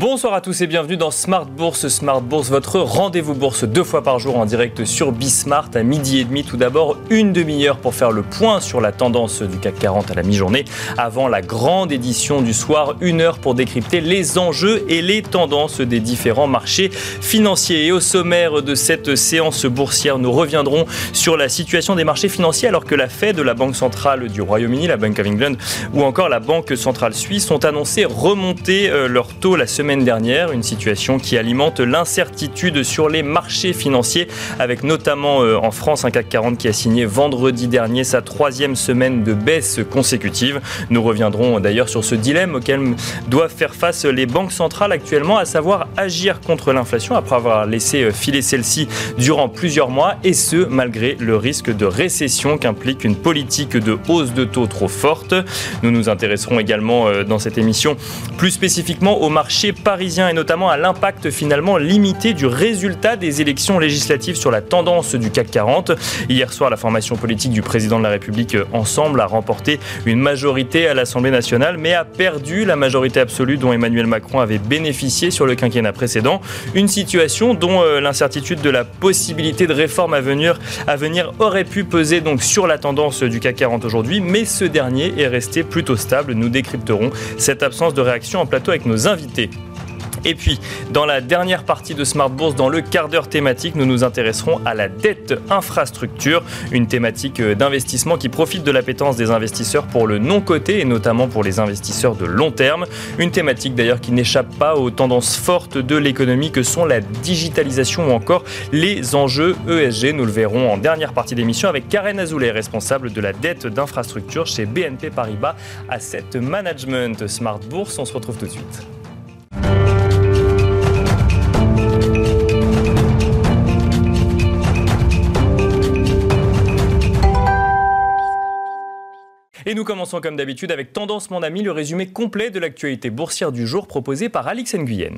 Bonsoir à tous et bienvenue dans Smart Bourse. Smart Bourse, votre rendez-vous bourse deux fois par jour en direct sur Bismart à midi et demi. Tout d'abord, une demi-heure pour faire le point sur la tendance du CAC 40 à la mi-journée. Avant la grande édition du soir, une heure pour décrypter les enjeux et les tendances des différents marchés financiers. Et au sommaire de cette séance boursière, nous reviendrons sur la situation des marchés financiers alors que la Fed, la Banque centrale du Royaume-Uni, la Bank of England ou encore la Banque centrale suisse ont annoncé remonter euh, leur taux la semaine dernière, une situation qui alimente l'incertitude sur les marchés financiers, avec notamment euh, en France un CAC 40 qui a signé vendredi dernier sa troisième semaine de baisse consécutive. Nous reviendrons d'ailleurs sur ce dilemme auquel doivent faire face les banques centrales actuellement, à savoir agir contre l'inflation après avoir laissé euh, filer celle-ci durant plusieurs mois, et ce malgré le risque de récession qu'implique une politique de hausse de taux trop forte. Nous nous intéresserons également euh, dans cette émission plus spécifiquement au marché parisien et notamment à l'impact finalement limité du résultat des élections législatives sur la tendance du CAC 40. Hier soir, la formation politique du président de la République euh, Ensemble a remporté une majorité à l'Assemblée nationale, mais a perdu la majorité absolue dont Emmanuel Macron avait bénéficié sur le quinquennat précédent. Une situation dont euh, l'incertitude de la possibilité de réforme à venir, à venir aurait pu peser donc sur la tendance du CAC 40 aujourd'hui, mais ce dernier est resté plutôt stable. Nous décrypterons cette absence de réaction en plateau avec nos invités. Et puis, dans la dernière partie de Smart Bourse, dans le quart d'heure thématique, nous nous intéresserons à la dette infrastructure, une thématique euh, d'investissement qui profite de l'appétence des investisseurs pour le non-coté et notamment pour les investisseurs de long terme. Une thématique d'ailleurs qui n'échappe pas aux tendances fortes de l'économie que sont la digitalisation ou encore les enjeux ESG. Nous le verrons en dernière partie d'émission avec Karen Azoulay, responsable de la dette d'infrastructure chez BNP Paribas Asset Management. Smart Bourse, on se retrouve tout de suite. Et nous commençons comme d'habitude avec Tendance Mon Ami, le résumé complet de l'actualité boursière du jour proposé par Alix Nguyen.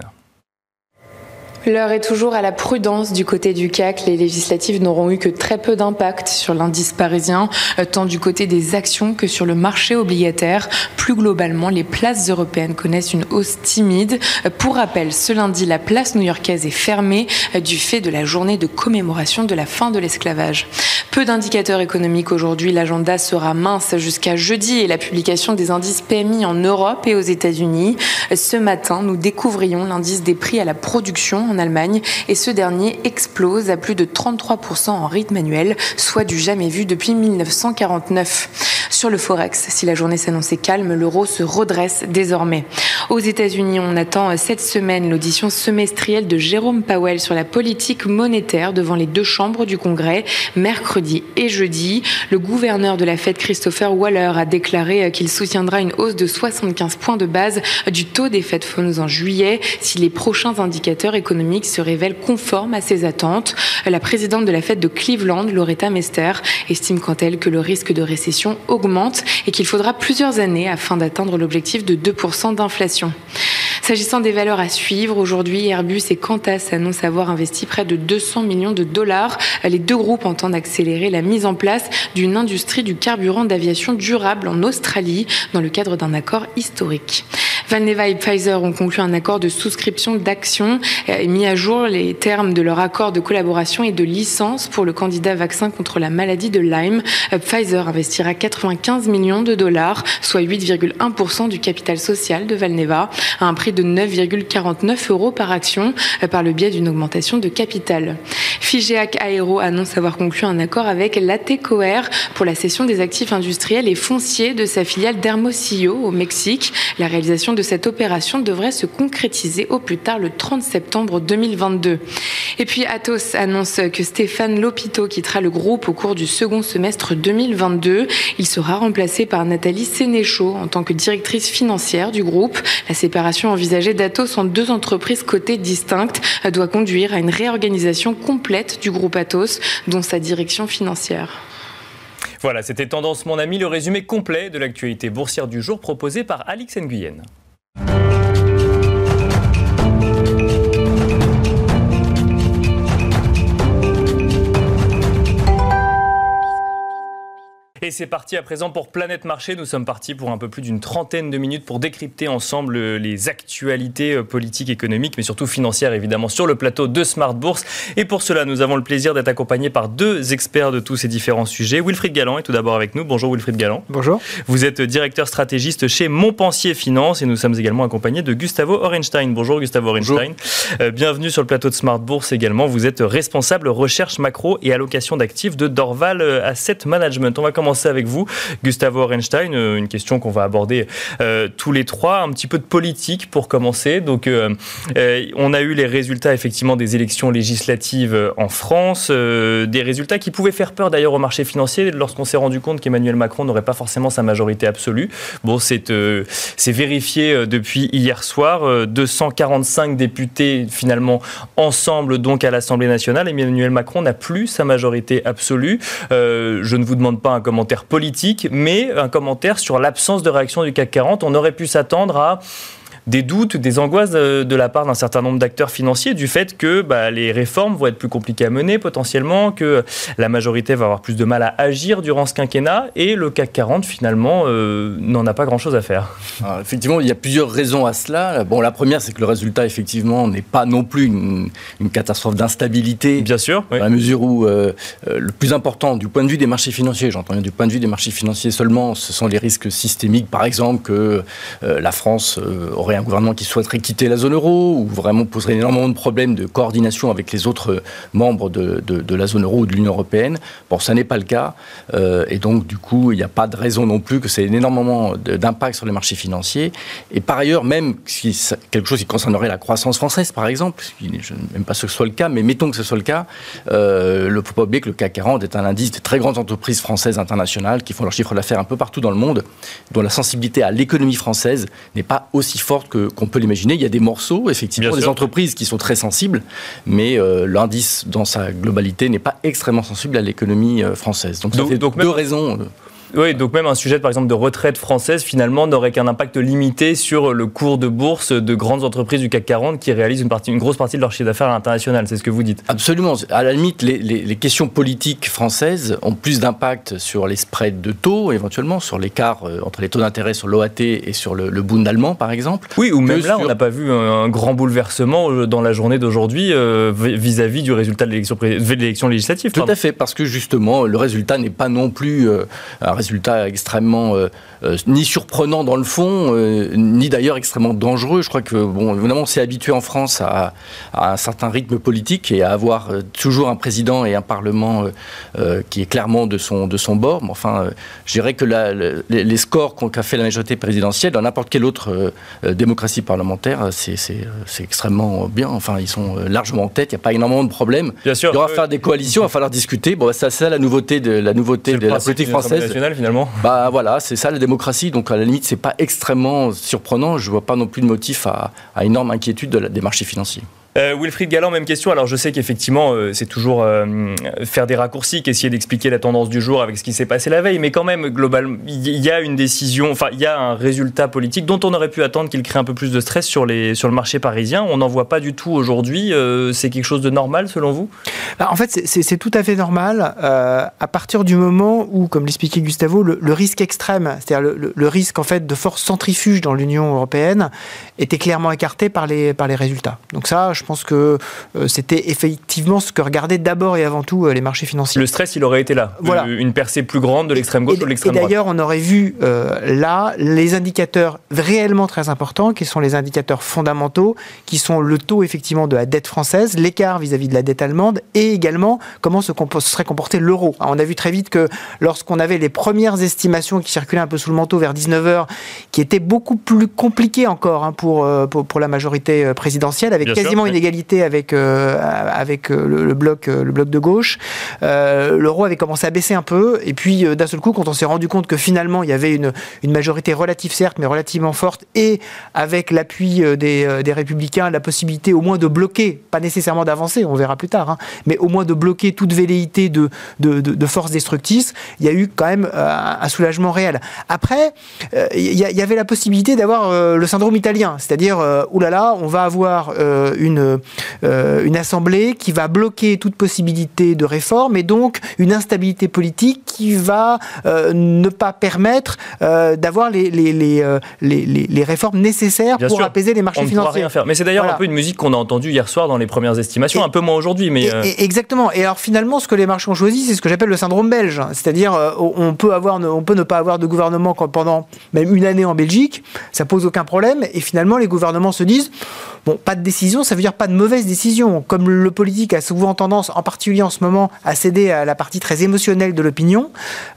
L'heure est toujours à la prudence du côté du CAC. Les législatives n'auront eu que très peu d'impact sur l'indice parisien, euh, tant du côté des actions que sur le marché obligataire. Plus globalement, les places européennes connaissent une hausse timide. Euh, pour rappel, ce lundi, la place new-yorkaise est fermée euh, du fait de la journée de commémoration de la fin de l'esclavage. Peu d'indicateurs économiques aujourd'hui. L'agenda sera mince jusqu'à jeudi et la publication des indices PMI en Europe et aux États-Unis. Ce matin, nous découvrions l'indice des prix à la production en Allemagne et ce dernier explose à plus de 33% en rythme annuel, soit du jamais vu depuis 1949. Sur le Forex, si la journée s'annonçait calme, l'euro se redresse désormais. Aux États-Unis, on attend cette semaine l'audition semestrielle de Jérôme Powell sur la politique monétaire devant les deux chambres du Congrès, mercredi et jeudi. Le gouverneur de la Fed, Christopher Waller, a déclaré qu'il soutiendra une hausse de 75 points de base du taux des Fed Funds en juillet si les prochains indicateurs économiques se révèlent conformes à ses attentes. La présidente de la Fed de Cleveland, Loretta Mester, estime quant elle que le risque de récession augmente et qu'il faudra plusieurs années afin d'atteindre l'objectif de 2% d'inflation. S'agissant des valeurs à suivre, aujourd'hui, Airbus et Qantas annoncent avoir investi près de 200 millions de dollars. Les deux groupes entendent accélérer la mise en place d'une industrie du carburant d'aviation durable en Australie dans le cadre d'un accord historique. Valneva et Pfizer ont conclu un accord de souscription d'actions et mis à jour les termes de leur accord de collaboration et de licence pour le candidat vaccin contre la maladie de Lyme. Pfizer investira 95 millions de dollars, soit 8,1% du capital social de Valneva, à un prix de 9,49 euros par action euh, par le biais d'une augmentation de capital. Figeac Aero annonce avoir conclu un accord avec l'ATECOER pour la cession des actifs industriels et fonciers de sa filiale Dermosillo au Mexique. De cette opération devrait se concrétiser au plus tard le 30 septembre 2022. Et puis Atos annonce que Stéphane Lopito quittera le groupe au cours du second semestre 2022. Il sera remplacé par Nathalie Sénéchaud en tant que directrice financière du groupe. La séparation envisagée d'Atos en deux entreprises cotées distinctes doit conduire à une réorganisation complète du groupe Atos, dont sa direction financière. Voilà, c'était Tendance Mon Ami, le résumé complet de l'actualité boursière du jour proposé par Alix Nguyen. Et c'est parti à présent pour Planète Marché. Nous sommes partis pour un peu plus d'une trentaine de minutes pour décrypter ensemble les actualités euh, politiques, économiques, mais surtout financières évidemment sur le plateau de Smart Bourse. Et pour cela, nous avons le plaisir d'être accompagnés par deux experts de tous ces différents sujets. Wilfried Galland est tout d'abord avec nous. Bonjour Wilfried Galland. Bonjour. Vous êtes directeur stratégiste chez Montpensier Finance et nous sommes également accompagnés de Gustavo Orenstein. Bonjour Gustavo Orenstein. Euh, bienvenue sur le plateau de Smart Bourse également. Vous êtes responsable recherche macro et allocation d'actifs de Dorval euh, Asset Management. On va commencer avec vous, Gustavo Orenstein. Euh, une question qu'on va aborder euh, tous les trois. Un petit peu de politique pour commencer. Donc, euh, on a eu les résultats effectivement des élections législatives en France, des résultats qui pouvaient faire peur d'ailleurs au marché financier lorsqu'on s'est rendu compte qu'Emmanuel Macron n'aurait pas forcément sa majorité absolue. Bon, c'est vérifié depuis hier soir. 245 députés finalement ensemble donc à l'Assemblée nationale. Emmanuel Macron n'a plus sa majorité absolue. je ne vous demande pas un commentaire politique, mais un commentaire sur l'absence de réaction du CAC 40. On aurait pu s'attendre à des doutes, des angoisses de, la part d'un certain nombre d'acteurs financiers du fait que bah, les réformes vont être plus compliquées à mener potentiellement, que la majorité va avoir plus de mal à agir durant ce quinquennat et le CAC 40 finalement euh, n'en a pas grand-chose à faire. effectivement, il y a plusieurs raisons à cela. Bon, la première, c'est que le résultat effectivement n'est pas non plus une, catastrophe d'instabilité. Bien sûr. Dans la mesure où euh, euh, le plus important du point de vue des marchés financiers, j'entends bien du point de vue des marchés financiers seulement, ce sont les risques systémiques, par exemple que la France aurait un gouvernement qui souhaiterait quitter la zone euro, ou vraiment poserait énormément de problèmes de coordination avec les autres membres de, la zone euro ou de l'Union européenne. Bon, ça n'est pas le cas. Euh, et donc, du coup, il n'y a pas de raison non plus que c'est énormément d'impact sur les marchés financiers. Et par ailleurs, même si quelque chose qui concernerait la croissance française, par exemple, je ne même pas ce que ce soit le cas, mais mettons que ce soit le cas, euh, le faut pas oublier que le CAC 40 est un indice des très grandes entreprises françaises internationales qui font leur chiffre d'affaires un peu partout dans le monde, dont la sensibilité à l'économie française n'est pas aussi forte qu'on peut l'imaginer. Il y a des morceaux, effectivement, des entreprises qui sont très sensibles, mais euh, l'indice dans sa globalité n'est pas extrêmement sensible à l'économie euh, française. Donc, ça fait donc deux raisons. Oui, donc même un sujet, par exemple, de retraite française, finalement, n'aurait qu'un impact limité sur le cours de bourse de grandes entreprises du CAC 40 qui réalisent une, partie, une grosse partie de leur chiffre d'affaires à l'international. C'est ce que vous dites. Absolument. À la limite, les, questions politiques françaises ont plus d'impact sur les spreads de taux, éventuellement, sur l'écart euh, entre les taux d'intérêt sur l'OAT et sur le, le Bund allemand, par exemple. Oui, ou même là, on n'a pas vu un, grand bouleversement euh, dans la journée d'aujourd'hui euh, vis-à-vis du résultat de l'élection législative. Tout à fait, parce que justement, le résultat n'est pas non plus un résultat extrêmement euh, euh, ni surprenant dans le fond, euh, ni d'ailleurs extrêmement dangereux. Je crois que, bon, évidemment, on s'est habitué en France à, un certain rythme politique et à avoir toujours un président et un parlement qui est clairement de son, de son bord. Mais enfin, je dirais que les, scores qu'a fait la majorité présidentielle dans n'importe quelle autre démocratie parlementaire, c'est extrêmement bien. Enfin, ils sont largement en tête. Il n'y a pas énormément de problèmes. Bien sûr, il y aura à faire des coalitions, il va falloir discuter. Bon, c'est ça la nouveauté de la nouveauté de la politique française. finalement. Bah voilà, c'est ça la démocratie. Donc à la limite, c'est pas extrêmement surprenant. Je vois pas non plus de motif à, à énorme inquiétude des marchés financiers. Euh, Wilfried Galland, même question. Alors je sais qu'effectivement, euh, c'est toujours euh, faire des raccourcis qu'essayer d'expliquer la tendance du jour avec ce qui s'est passé la veille, mais quand même, globalement, il y a une décision, enfin, il y a un résultat politique dont on aurait pu attendre qu'il crée un peu plus de stress sur, les, sur le marché parisien. On n'en voit pas du tout aujourd'hui. c'est quelque chose de normal selon vous? Bah, En fait, c'est tout à fait normal à partir du moment où, comme l'expliquait Gustavo, le, risque extrême, c'est-à-dire le, risque en fait de force centrifuge dans l'Union européenne, était clairement écarté par les, par les résultats. Donc ça, je je pense que euh, c'était effectivement ce que regardaient d'abord et avant tout euh, les marchés financiers. Le stress, il aurait été là. Voilà. Une percée plus grande de l'extrême gauche ou de l'extrême droite. Et d'ailleurs, on aurait vu euh, là les indicateurs réellement très importants, qui sont les indicateurs fondamentaux, qui sont le taux effectivement de la dette française, l'écart vis-à-vis de la dette allemande, et également comment se, serait comporté l'euro. On a vu très vite que lorsqu'on avait les premières estimations qui circulaient un peu sous le manteau vers 19h, qui étaient beaucoup plus compliquées encore hein, pour, pour, la majorité présidentielle, avec quasiment une égalité avec, euh, avec euh, le, bloc, euh, le bloc de gauche. L'euro avait commencé à baisser un peu. Et puis, d'un seul coup, quand on s'est rendu compte que finalement, il y avait une, une majorité relative, certes, mais relativement forte, et avec l'appui des, des, républicains, la possibilité au moins de bloquer, pas nécessairement d'avancer, on verra plus tard, hein, mais au moins de bloquer toute velléité de, de, de, force destructrice, il y a eu quand même un soulagement réel. Après, il y, avait la possibilité d'avoir le syndrome italien, c'est-à-dire, oulala, on va avoir une une, une assemblée qui va bloquer toute possibilité de réforme et donc une instabilité politique qui va ne pas permettre d'avoir les, les, les, les, les réformes nécessaires pour apaiser les marchés financiers. Rien faire. Mais c'est d'ailleurs un peu une musique qu'on a entendue hier soir dans les premières estimations, un peu moins aujourd'hui. Mais exactement. Et alors finalement, ce que les marchés ont choisi, c'est ce que j'appelle le syndrome belge. C'est-à-dire, on peut avoir, on peut ne pas avoir de gouvernement pendant même une année en Belgique, ça pose aucun problème. Et finalement, les gouvernements se disent, bon, pas de décision, ça veut dire pas de mauvaise décision. Comme le politique a souvent tendance, en particulier en ce moment, à céder à la partie très émotionnelle de l'opinion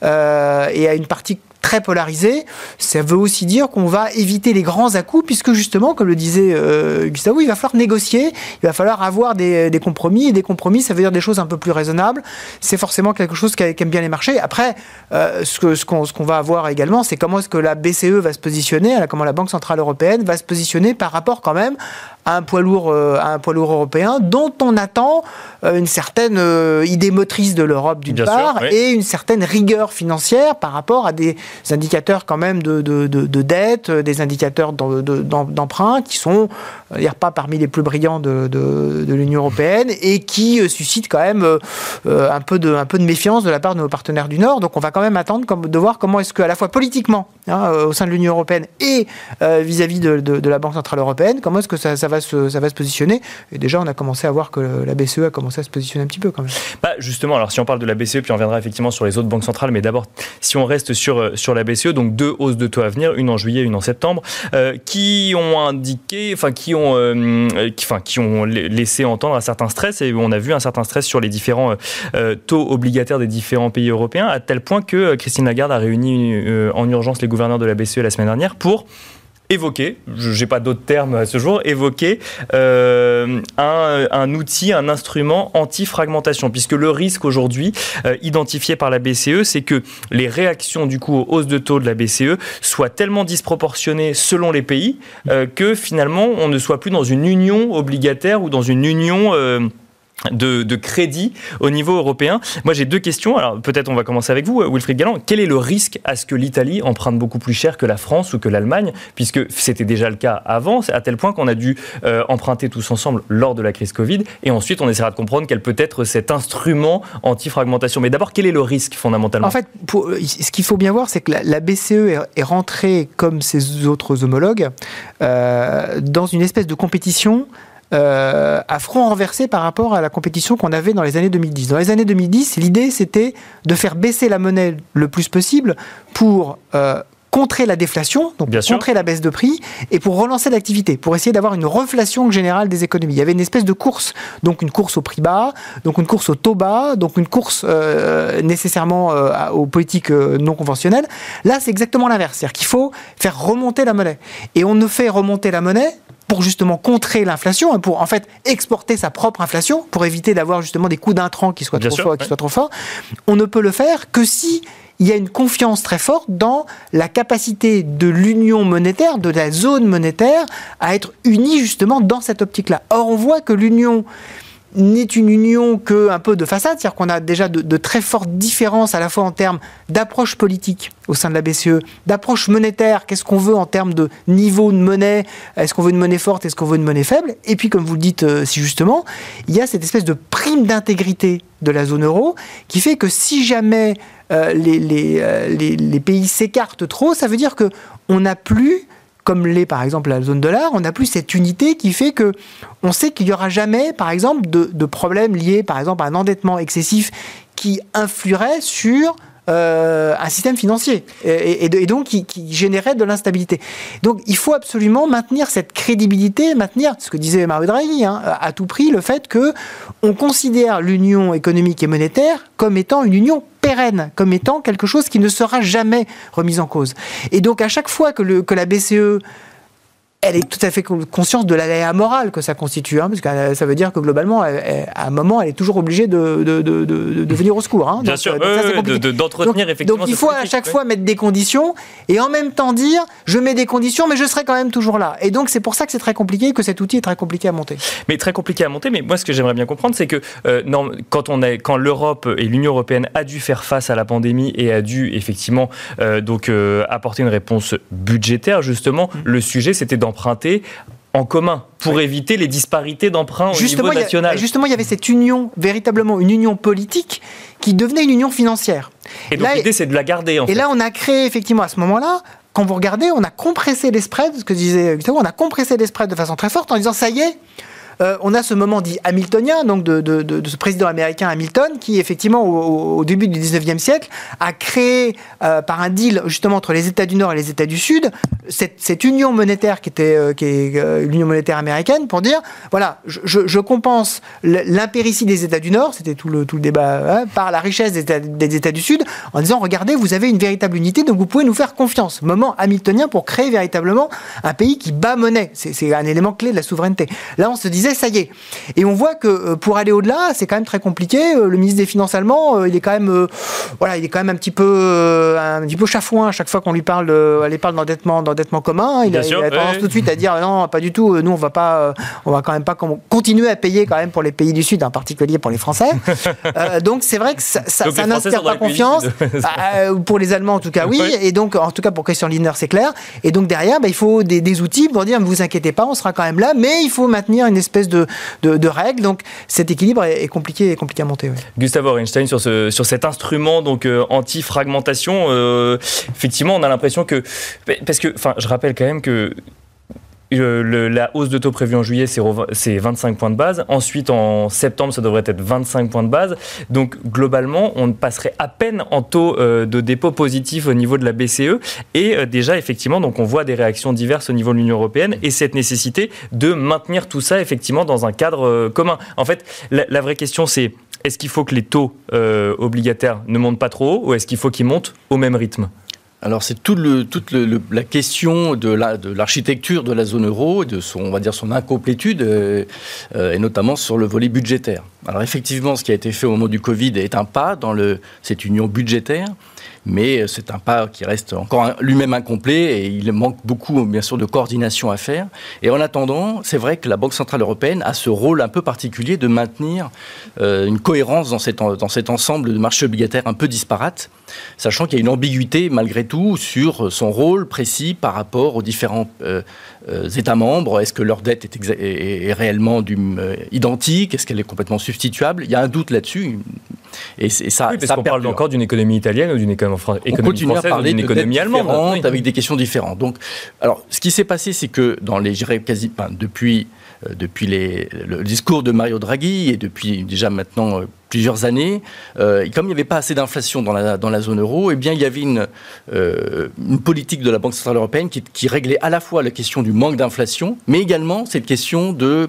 euh, et à une partie très polarisé, ça veut aussi dire qu'on va éviter les grands à-coups, puisque justement, comme le disait euh, Gustavo, il va falloir négocier, il va falloir avoir des, compromis, et des compromis, ça veut dire des choses un peu plus raisonnables. C'est forcément quelque chose qu'aiment bien les marchés. Après, euh, ce qu'on ce va avoir également, c'est comment est-ce que la BCE va se positionner, comment la Banque Centrale Européenne va se positionner par rapport quand même à un poids lourd, euh, à un poids lourd européen, dont on attend une certaine idée motrice de l'Europe d'une part, et une certaine rigueur financière par rapport à des indicateurs quand même de, de, de, dette, des indicateurs d'emprunt qui sont dire, pas parmi les plus brillants de, l'Union européenne et qui euh, suscitent quand même euh, euh, un, peu de, un peu de méfiance de la part de nos partenaires du Nord. Donc on va quand même attendre de voir comment est-ce que, à la fois politiquement, hein, au sein de l'Union européenne et vis-à-vis de, la Banque Centrale Européenne, comment est-ce que ça, ça, va ça va se positionner. Et déjà, on a commencé à voir que la BCE a commencé à se positionner un petit peu quand même. Bah justement, alors si on parle de la BCE, puis on viendra effectivement sur les autres banques centrales, mais d'abord, si on reste sur, sur la BCE, donc deux hausses de taux à venir, une en juillet, une en septembre, euh, qui ont indiqué, enfin qui ont, euh, qui, ont laissé entendre un certain stress et on a vu un certain stress sur les différents euh, taux obligataires des différents pays européens, à tel point que Christine Lagarde a réuni en urgence les gouverneurs de la BCE la semaine dernière pour évoquer, je n'ai pas d'autres termes à ce jour, évoquer euh, un, un, outil, un instrument anti-fragmentation, puisque le risque aujourd'hui euh, identifié par la BCE, c'est que les réactions du coup aux hausses de taux de la BCE soient tellement disproportionnées selon les pays euh, que finalement on ne soit plus dans une union obligataire ou dans une union de, crédit au niveau européen. Moi, j'ai deux questions. Alors, peut-être on va commencer avec vous, Wilfried Galland. Quel est le risque à ce que l'Italie emprunte beaucoup plus cher que la France ou que l'Allemagne, puisque c'était déjà le cas avant, à tel point qu'on a dû euh, emprunter tous ensemble lors de la crise Covid, et ensuite on essaiera de comprendre quel peut être cet instrument anti-fragmentation. Mais d'abord, quel est le risque fondamentalement? En fait, ce qu'il faut bien voir, c'est que la, BCE est, rentrée, comme ses autres homologues, euh, dans une espèce de compétition euh, à front renversé par rapport à la compétition qu'on avait dans les années 2010. Dans les années 2010, l'idée c'était de faire baisser la monnaie le plus possible pour euh, contrer la déflation, donc contrer la baisse de prix, et pour relancer l'activité, pour essayer d'avoir une reflation générale des économies. Il y avait une espèce de course, donc une course au prix bas, donc une course au taux bas, donc une course euh, nécessairement aux politiques non conventionnelles. Là, c'est exactement l'inverse, c'est-à-dire qu'il faut faire remonter la monnaie. Et on ne fait remonter la monnaie pour justement contrer l'inflation, pour en fait exporter sa propre inflation, pour éviter d'avoir justement des coûts d'intrants qui soient trop forts, qui soient trop forts, on ne peut le faire que si il y a une confiance très forte dans la capacité de l'union monétaire, de la zone monétaire, à être unie justement dans cette optique-là. Or, on voit que l'union n'est une union que un peu de façade, c'est-à-dire qu'on a déjà de, très fortes différences à la fois en termes d'approche politique au sein de la BCE, d'approche monétaire, qu'est-ce qu'on veut en termes de niveau de monnaie, est-ce qu'on veut une monnaie forte, est-ce qu'on veut une monnaie faible, et puis comme vous le dites euh, si justement, il y a cette espèce de prime d'intégrité de la zone euro qui fait que si jamais euh, les, euh, les, les, pays s'écartent trop, ça veut dire que on n'a plus comme l'est par exemple la zone dollar, on n'a plus cette unité qui fait que on sait qu'il n'y aura jamais, par exemple, de, de problèmes liés, par exemple, à un endettement excessif qui influerait sur euh, un système financier et, donc qui, générait de l'instabilité. Donc il faut absolument maintenir cette crédibilité, maintenir ce que disait Mario Draghi hein, à tout prix, le fait que on considère l'union économique et monétaire comme étant une union pérenne, comme étant quelque chose qui ne sera jamais remis en cause. Et donc à chaque fois que, la BCE elle est tout à fait consciente de la morale que ça constitue, hein, parce que euh, ça veut dire que globalement, à un moment, elle est toujours obligée de, de, de, de venir au secours. Hein. Bien sûr, euh, d'entretenir effectivement. Donc il faut à chaque fois mettre des conditions et en même temps dire je mets des conditions, mais je serai quand même toujours là. Et donc c'est pour ça que c'est très compliqué, que cet outil est très compliqué à monter. Mais très compliqué à monter. Mais moi, ce que j'aimerais bien comprendre, c'est que euh, non, quand on quand l'Europe et l'Union européenne a dû faire face à la pandémie et a dû effectivement donc apporter une réponse budgétaire, justement, mmh. le sujet c'était d'emprunter en commun pour éviter les disparités d'emprunt au niveau national. justement, il y avait cette union, véritablement une union politique, qui devenait une union financière. Et donc l'idée, c'est de la garder. et là, on a créé effectivement à ce moment-là quand vous regardez, on a compressé les spreads, ce que disait Gustavo, on a compressé les spreads de façon très forte en disant ça y est, euh, on a ce moment dit hamiltonien, donc de, ce président américain Hamilton, qui effectivement au, début du 19e siècle a créé euh, par un deal justement entre les États du Nord et les États du Sud cette, union monétaire qui était euh, l'union monétaire américaine pour dire voilà je, compense l'impéritie des États du Nord, c'était tout le, tout le débat hein, par la richesse des États, des États du Sud, en disant regardez vous avez une véritable unité donc vous pouvez nous faire confiance. Moment hamiltonien pour créer véritablement un pays qui bat monnaie. C'est un élément clé de la souveraineté. Là on se disait ça y est. Et on voit que euh, pour aller au-delà, c'est quand même très compliqué. Euh, le ministre des Finances allemand, euh, il est quand même, voilà, il est quand même un petit peu, un petit peu chafouin à chaque fois qu'on lui parle, elle parle d'endettement, d'endettement commun. Il, a, tendance tout de suite à dire non, pas du tout. Nous, on va pas, on va quand même pas continuer à payer quand même pour les pays du Sud, en particulier pour les Français. donc c'est vrai que ça, ça, n'inspire pas confiance. pour les Allemands, en tout cas, oui. Et donc, en tout cas, pour Christian Lindner, c'est clair. Et donc derrière, bah, il faut des, des outils pour dire ne vous inquiétez pas, on sera quand même là, mais il faut maintenir une espèce de, de, règles. Donc cet équilibre est, compliqué, compliqué à monter. Gustavo Einstein sur, ce, sur cet instrument donc euh, anti-fragmentation, euh, effectivement, on a l'impression que parce que, enfin, je rappelle quand même que la hausse de taux prévue en juillet, c'est 25 points de base. Ensuite, en septembre, ça devrait être 25 points de base. Donc, globalement, on passerait à peine en taux euh, de dépôt positif au niveau de la BCE. Et euh, déjà, effectivement, donc on voit des réactions diverses au niveau de l'Union européenne et cette nécessité de maintenir tout ça, effectivement, dans un cadre euh, commun. En fait, la, vraie question, c'est est-ce qu'il faut que les taux obligataires ne montent pas trop haut ou est-ce qu'il faut qu'ils montent au même rythme? Alors c'est toute la question de l'architecture de, la zone euro, de son, incomplétude, euh, euh, et notamment sur le volet budgétaire. Alors effectivement, ce qui a été fait au moment du Covid est un pas dans cette union budgétaire mais c'est un pas qui reste encore lui-même incomplet et il manque beaucoup, bien sûr, de coordination à faire. Et en attendant, c'est vrai que la Banque Centrale Européenne a ce rôle un peu particulier de maintenir euh, une cohérence dans, cet ensemble de marchés obligataires un peu disparates, sachant qu'il y a une ambiguïté malgré tout sur son rôle précis par rapport aux différents euh, euh, États membres. Est-ce que leur dette est, réellement du, identique? Est-ce qu'elle est complètement substituable? Il y a un doute là-dessus. Et, ça, oui, parce qu'on parle encore d'une économie italienne ou d'une économie, française ou d'une économie allemande. Avec des questions différentes. Donc, alors, ce qui s'est passé, c'est que dans les, quasi, depuis euh, depuis les, le discours de Mario Draghi et depuis déjà maintenant euh, plusieurs années, euh, comme il n'y avait pas assez d'inflation dans la, dans la zone euro, eh bien, il y avait une, une politique de la Banque Centrale Européenne qui, qui, réglait à la fois la question du manque d'inflation, mais également cette question de,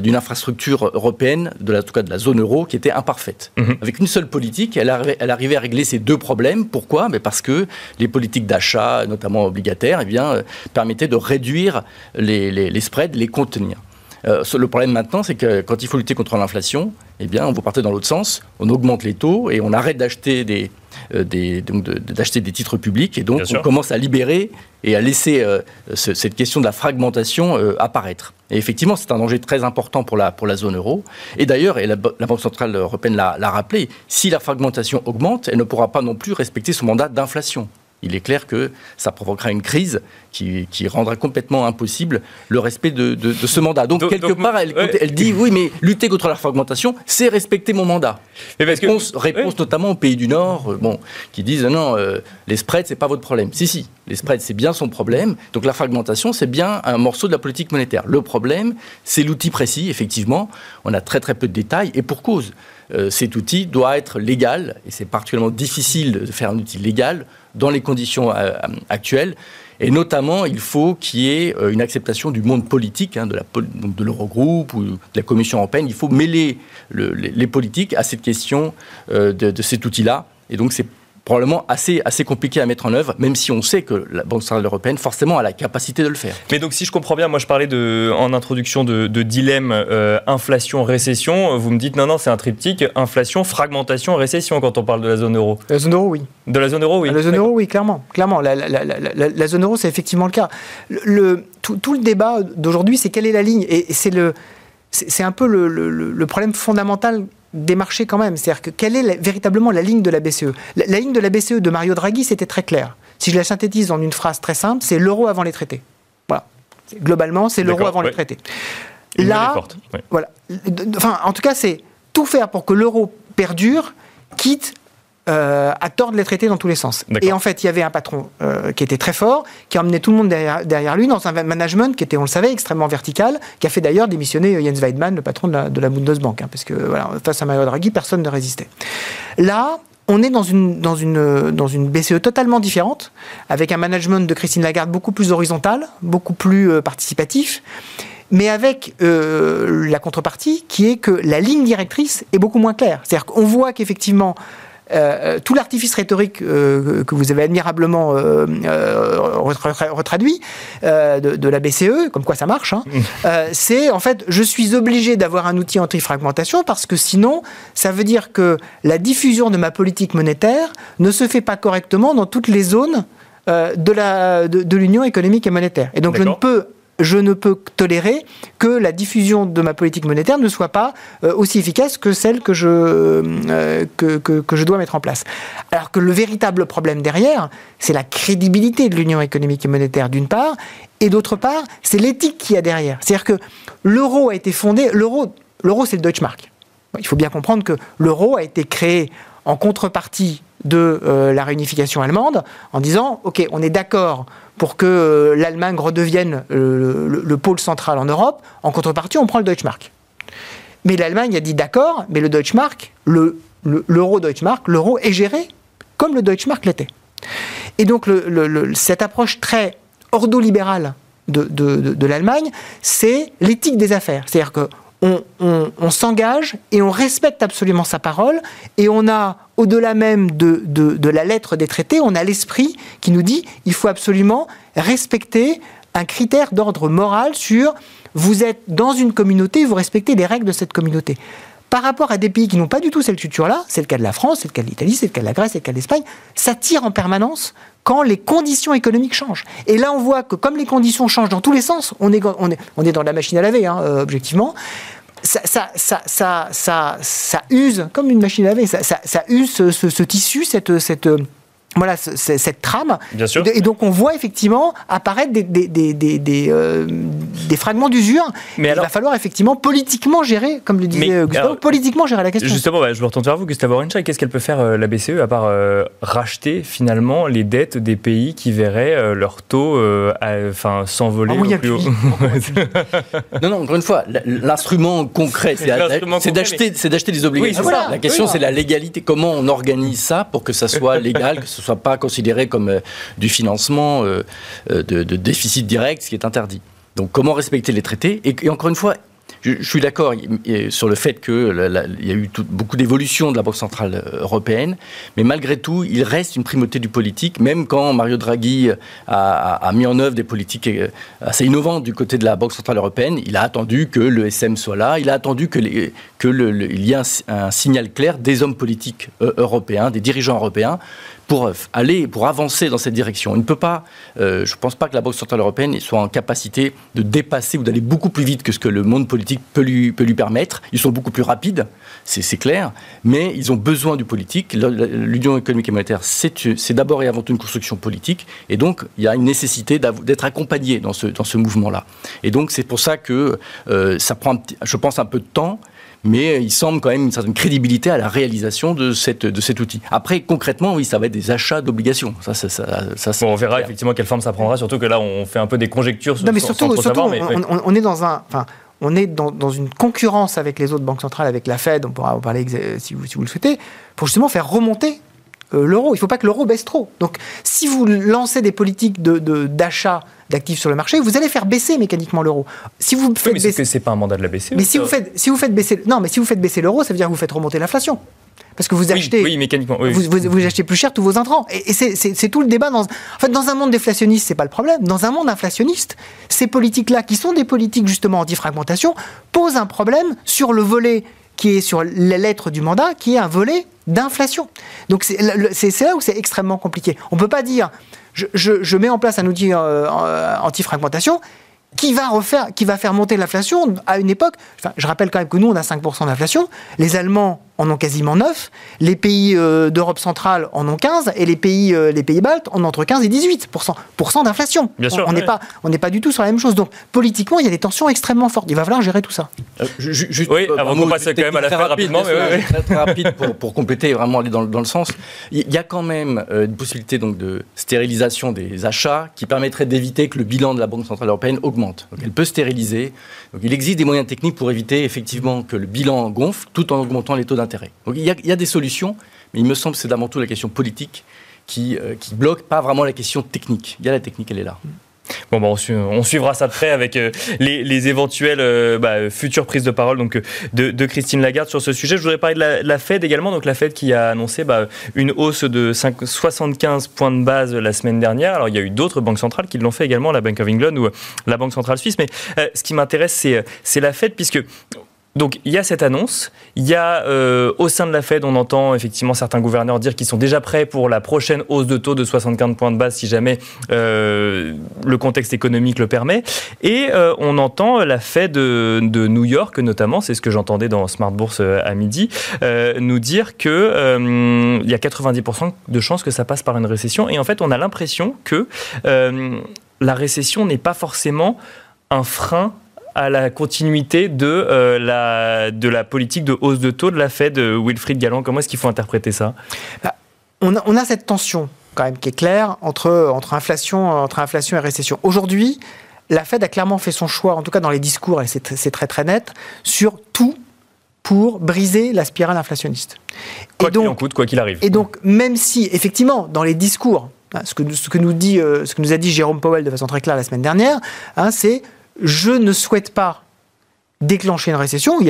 d'une infrastructure européenne, de la, en tout cas de la zone euro, qui était imparfaite. Mhm. Avec une seule politique, elle, arrivait, elle arrivait à régler ces deux problèmes. Pourquoi? Mais Parce que les politiques d'achat, notamment obligataires, eh bien, permettaient de réduire les, les, les spreads, les contenir. Euh, le problème maintenant, c'est que quand il faut lutter contre l'inflation, eh bien, on vous partez dans l'autre sens, on augmente les taux et on arrête d'acheter des, euh, d'acheter des titres publics et donc on commence à libérer et à laisser euh, cette question de la fragmentation apparaître. Et effectivement, c'est un danger très important pour la, pour la zone euro. Et d'ailleurs, et la, la, Banque Centrale Européenne l'a rappelé, si la fragmentation augmente, elle ne pourra pas non plus respecter son mandat d'inflation il est clair que ça provoquera une crise qui, rendra complètement impossible le respect de, ce mandat. Donc, quelque part, elle, dit oui, mais lutter contre la fragmentation, c'est respecter mon mandat. Mais réponse, réponse notamment aux pays du Nord, euh, bon, qui disent non, euh, les spreads, c'est pas votre problème. Si, si, les spreads, c'est bien son problème. Donc, la fragmentation, c'est bien un morceau de la politique monétaire. Le problème, c'est l'outil précis, effectivement. On a très très peu de détails et pour cause. Euh, cet outil doit être légal, et c'est particulièrement difficile de faire un outil légal dans les conditions euh, actuelles. Et notamment, il faut qu'il y ait euh, une acceptation du monde politique, hein, de l'Eurogroupe ou de la Commission européenne. Il faut mêler les, politiques à cette question de, de cet outil-là. Et donc, c'est probablement assez, assez compliqué à mettre en œuvre, même si on sait que la Banque centrale européenne, forcément, a la capacité de le faire. Mais donc, si je comprends bien, moi je parlais de, en introduction de, dilemme euh, inflation-récession. Vous me dites non, non, c'est un triptyque inflation, fragmentation, récession quand on parle de la zone euro. La zone euro, oui. De la zone euro, oui. La zone euro, oui, clairement. clairement. La, la, la, zone euro, c'est effectivement le cas. Le, tout, tout, le débat d'aujourd'hui, c'est quelle est la ligne? Et c'est le. C'est un peu le, le problème fondamental des marchés quand même. C'est-à-dire que quelle est véritablement la ligne de la BCE la, ligne de la BCE de Mario Draghi, c'était très clair. Si je la synthétise en une phrase très simple, c'est l'euro avant les traités. Voilà. Globalement, c'est l'euro avant le traité. Là, voilà. Enfin, en tout cas, c'est tout faire pour que l'euro perdure, quitte euh, à tordre les traités dans tous les sens. Et en fait, il y avait un patron euh, qui était très fort, qui emmenait tout le monde derrière, lui dans un management qui était, on le savait, extrêmement vertical, qui a fait d'ailleurs démissionner Jens Weidmann, le patron de la, de la Bundesbank, hein, parce que voilà, face à Mario Draghi, personne ne résistait. Là, on est dans une, dans, une, dans une BCE totalement différente, avec un management de Christine Lagarde beaucoup plus horizontal, beaucoup plus euh, participatif mais avec euh, la contrepartie qui est que la ligne directrice est beaucoup moins claire. C'est-à-dire qu'on voit qu'effectivement, euh, tout l'artifice rhétorique euh, que vous avez admirablement retraduit de, la BCE, comme quoi ça marche, hein, mm. c'est en fait je suis obligé d'avoir un outil anti-fragmentation parce que sinon ça veut dire que la diffusion de ma politique monétaire ne se fait pas correctement dans toutes les zones de l'Union de, économique et monétaire. Et donc je ne peux je ne peux tolérer que la diffusion de ma politique monétaire ne soit pas euh, aussi efficace que celle que je, euh, que, je dois mettre en place. Alors que le véritable problème derrière, c'est la crédibilité de l'Union économique et monétaire d'une part, et d'autre part, c'est l'éthique qu'il y a derrière. C'est-à-dire que l'euro a été fondé, l'euro, l'euro c'est le Deutschmark. Il faut bien comprendre que l'euro a été créé en contrepartie de euh, la réunification allemande en disant, OK, on est d'accord pour que euh, l'Allemagne redevienne euh, le, pôle central en Europe. En contrepartie, on prend le Deutschmark. Mais l'Allemagne a dit d'accord, mais le Deutschmark, le, l'euro Deutschmark, l'euro est géré comme le Deutschmark l'était. Et donc cette approche très ordolibérale de, de l'Allemagne, c'est l'éthique des affaires. C'est-à-dire que on, s'engage et on respecte absolument sa parole et on a, au-delà même de, la lettre des traités, on a l'esprit qui nous dit il faut absolument respecter un critère d'ordre moral sur vous êtes dans une communauté, vous respectez les règles de cette communauté. Par rapport à des pays qui n'ont pas du tout cette culture-là, c'est le cas de la France, c'est le cas de l'Italie, c'est le cas de la Grèce, c'est le cas de l'Espagne, ça tire en permanence quand les conditions économiques changent. Et là, on voit que comme les conditions changent dans tous les sens, on est, on est, on est dans la machine à laver, hein, euh, objectivement, ça, ça, ça, ça, use, comme une machine à laver, ça, use ce, ce tissu, cette, cette, voilà cette trame. Bien sûr. Et donc on voit effectivement apparaître des, des, des, des, euh, fragments d'usure. Mais il va falloir effectivement politiquement gérer, comme le disait Gustavo, politiquement gérer la question. Justement, je me retourne vers vous, Gustavo Rencha. Qu'est-ce qu'elle peut faire euh, la BCE à part euh, racheter finalement les dettes des pays qui verraient leur taux enfin, s'envoler au plus haut Non, non, encore une fois, l'instrument concret, c'est d'acheter des obligations. La question, c'est la légalité. Comment on organise ça pour que ça soit légal, que ce soit pas considéré comme euh, du financement euh, euh, de, déficit direct, ce qui est interdit. Donc comment respecter les traités et, encore une fois, je, suis d'accord sur le fait qu'il y a eu beaucoup d'évolutions de la Banque Centrale Européenne, mais malgré tout, il reste une primauté du politique, même quand Mario Draghi a, mis en œuvre des politiques assez innovantes du côté de la Banque Centrale Européenne. Il a attendu que le SM soit là, il a attendu que, les, que il y ait un, signal clair des hommes politiques européens, des dirigeants européens, pour aller, pour avancer dans cette direction. Il ne peut pas, euh, je ne pense pas que la Banque centrale européenne soit en capacité de dépasser ou d'aller beaucoup plus vite que ce que le monde politique peut lui, permettre. Ils sont beaucoup plus rapides, c'est clair, mais ils ont besoin du politique. L'Union économique et monétaire, c'est d'abord et avant tout une construction politique, et donc il y a une nécessité d'être accompagné dans ce, dans ce mouvement-là. Et donc c'est pour ça que euh, ça prend, je pense, un peu de temps mais il semble quand même une certaine crédibilité à la réalisation de, cette, de cet outil. Après, concrètement, oui, ça va être des achats d'obligations. Ça, ça, ça, on verra effectivement quelle forme ça prendra, surtout que là, on fait un peu des conjectures. Non, mais surtout, on, est dans un... Enfin, on est dans, dans, une concurrence avec les autres banques centrales, avec la Fed, on pourra en parler si vous, si vous le souhaitez, pour justement faire remonter l'euro. Il ne faut pas que l'euro baisse trop. Donc, si vous lancez des politiques d'achat de, d'actifs sur le marché, vous allez faire baisser mécaniquement l'euro. Si vous faites mais c'est pas un mandat de la BCE. Mais si vous faites, si vous faites baisser, non, mais si vous faites baisser l'euro, ça veut dire que vous faites remonter l'inflation. Parce que vous achetez, oui, mécaniquement, vous, vous, achetez plus cher tous vos intrants. Et, c'est tout le débat. Dans, en fait, dans un monde déflationniste, c'est pas le problème. Dans un monde inflationniste, ces politiques-là, qui sont des politiques justement anti-fragmentation, posent un problème sur le volet qui est sur les lettres du mandat, qui est un volet d'inflation. Donc c'est là où c'est extrêmement compliqué. On ne peut pas dire, je, mets en place un outil euh, anti-fragmentation qui va, refaire, qui va faire monter l'inflation à une époque. je rappelle quand même que nous, on a 5% d'inflation. Les Allemands en ont quasiment 9, les pays euh, d'Europe centrale en ont 15, et les pays, euh, les pays baltes en ont entre 15 et 18% d'inflation. Bien sûr, on n'est pas, on n'est pas du tout sur la même chose. Donc politiquement, il y a des tensions extrêmement fortes. Il va falloir gérer tout ça. Euh, juste, oui, avant qu'on passe quand même à la fin rapidement, mais très, très, rapide pour, pour, compléter et vraiment aller dans, dans, le sens. Il y a quand même une possibilité donc de stérilisation des achats qui permettrait d'éviter que le bilan de la Banque centrale européenne augmente. Donc elle peut stériliser. Donc il existe des moyens techniques pour éviter effectivement que le bilan gonfle tout en augmentant les taux Donc il y, a, des solutions, mais il me semble que c'est d'abord tout la question politique qui, euh, bloque, pas vraiment la question technique. Il y a la technique, elle est là. Bon, bah, on, suivra ça de près avec euh, les, éventuelles euh, bah, futures prises de parole donc, de, Christine Lagarde sur ce sujet. Je voudrais parler de la, Fed également. Donc, la Fed qui a annoncé bah, une hausse de 75 points de base la semaine dernière. Alors, il y a eu d'autres banques centrales qui l'ont fait également, la Bank of England ou la Banque centrale suisse. Mais ce qui m'intéresse, c'est la Fed, puisque donc il y a cette annonce, il y a euh, au sein de la Fed, on entend effectivement certains gouverneurs dire qu'ils sont déjà prêts pour la prochaine hausse de taux de 75 points de base si jamais euh, le contexte économique le permet. Et euh, on entend la Fed de, New York notamment, c'est ce que j'entendais dans Smart Bourse à midi, nous dire que il y a 90% de chances que ça passe par une récession. Et en fait, on a l'impression que la récession n'est pas forcément un frein à la continuité de, euh, la, de la politique de hausse de taux de la Fed, euh, Wilfried Galland Comment est-ce qu'il faut interpréter ça? Bah, on, a, on, a, cette tension quand même qui est claire entre, entre, inflation, entre inflation et récession. Aujourd'hui, la Fed a clairement fait son choix, en tout cas dans les discours, et c'est très très net, sur tout pour briser la spirale inflationniste. Quoi qu'il en coûte, quoi qu'il arrive. Et donc, même si, effectivement, dans les discours, hein, ce que, ce que, nous, dit, euh, ce que nous a dit Jérôme Powell de façon très claire la semaine dernière, hein, c'est je ne souhaite pas déclencher une récession. Il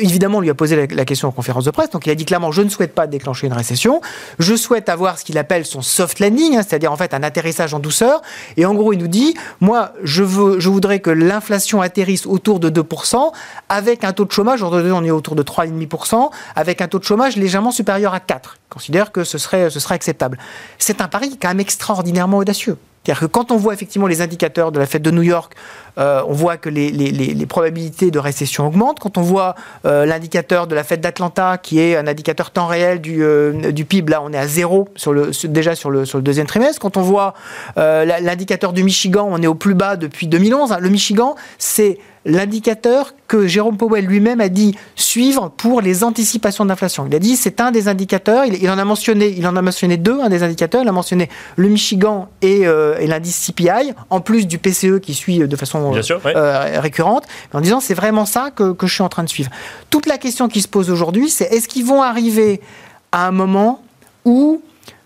évidemment, on lui a posé la, question en conférence de presse, donc il a dit clairement je ne souhaite pas déclencher une récession. Je souhaite avoir ce qu'il appelle son soft landing, hein, c'est-à-dire en fait un atterrissage en douceur. Et en gros, il nous dit moi, je, voudrais que l'inflation atterrisse autour de 2%, avec un taux de chômage, aujourd'hui on est autour de 3,5%, avec un taux de chômage légèrement supérieur à 4. Il considère que ce serait acceptable. C'est un pari quand même extraordinairement audacieux. C'est-à-dire que quand on voit effectivement les indicateurs de la fête de New York, euh, on voit que les, probabilités de récession augmentent. Quand on voit euh, l'indicateur de la fête d'Atlanta, qui est un indicateur temps réel du, euh, du, PIB, là on est à zéro déjà sur le, sur le deuxième trimestre. Quand on voit l'indicateur du Michigan, on est au plus bas depuis 2011. Le Michigan, c'est l'indicateur que Jérôme Powell lui-même a dit suivre pour les anticipations d'inflation. Il a dit c'est un des indicateurs. Il, en a mentionné, il en a mentionné deux, un des indicateurs. Il a mentionné le Michigan et, euh, l'indice CPI, en plus du PCE qui suit de façon euh, récurrente, en disant c'est vraiment ça que, je suis en train de suivre. Toute la question qui se pose aujourd'hui, c'est est-ce qu'ils vont arriver à un moment où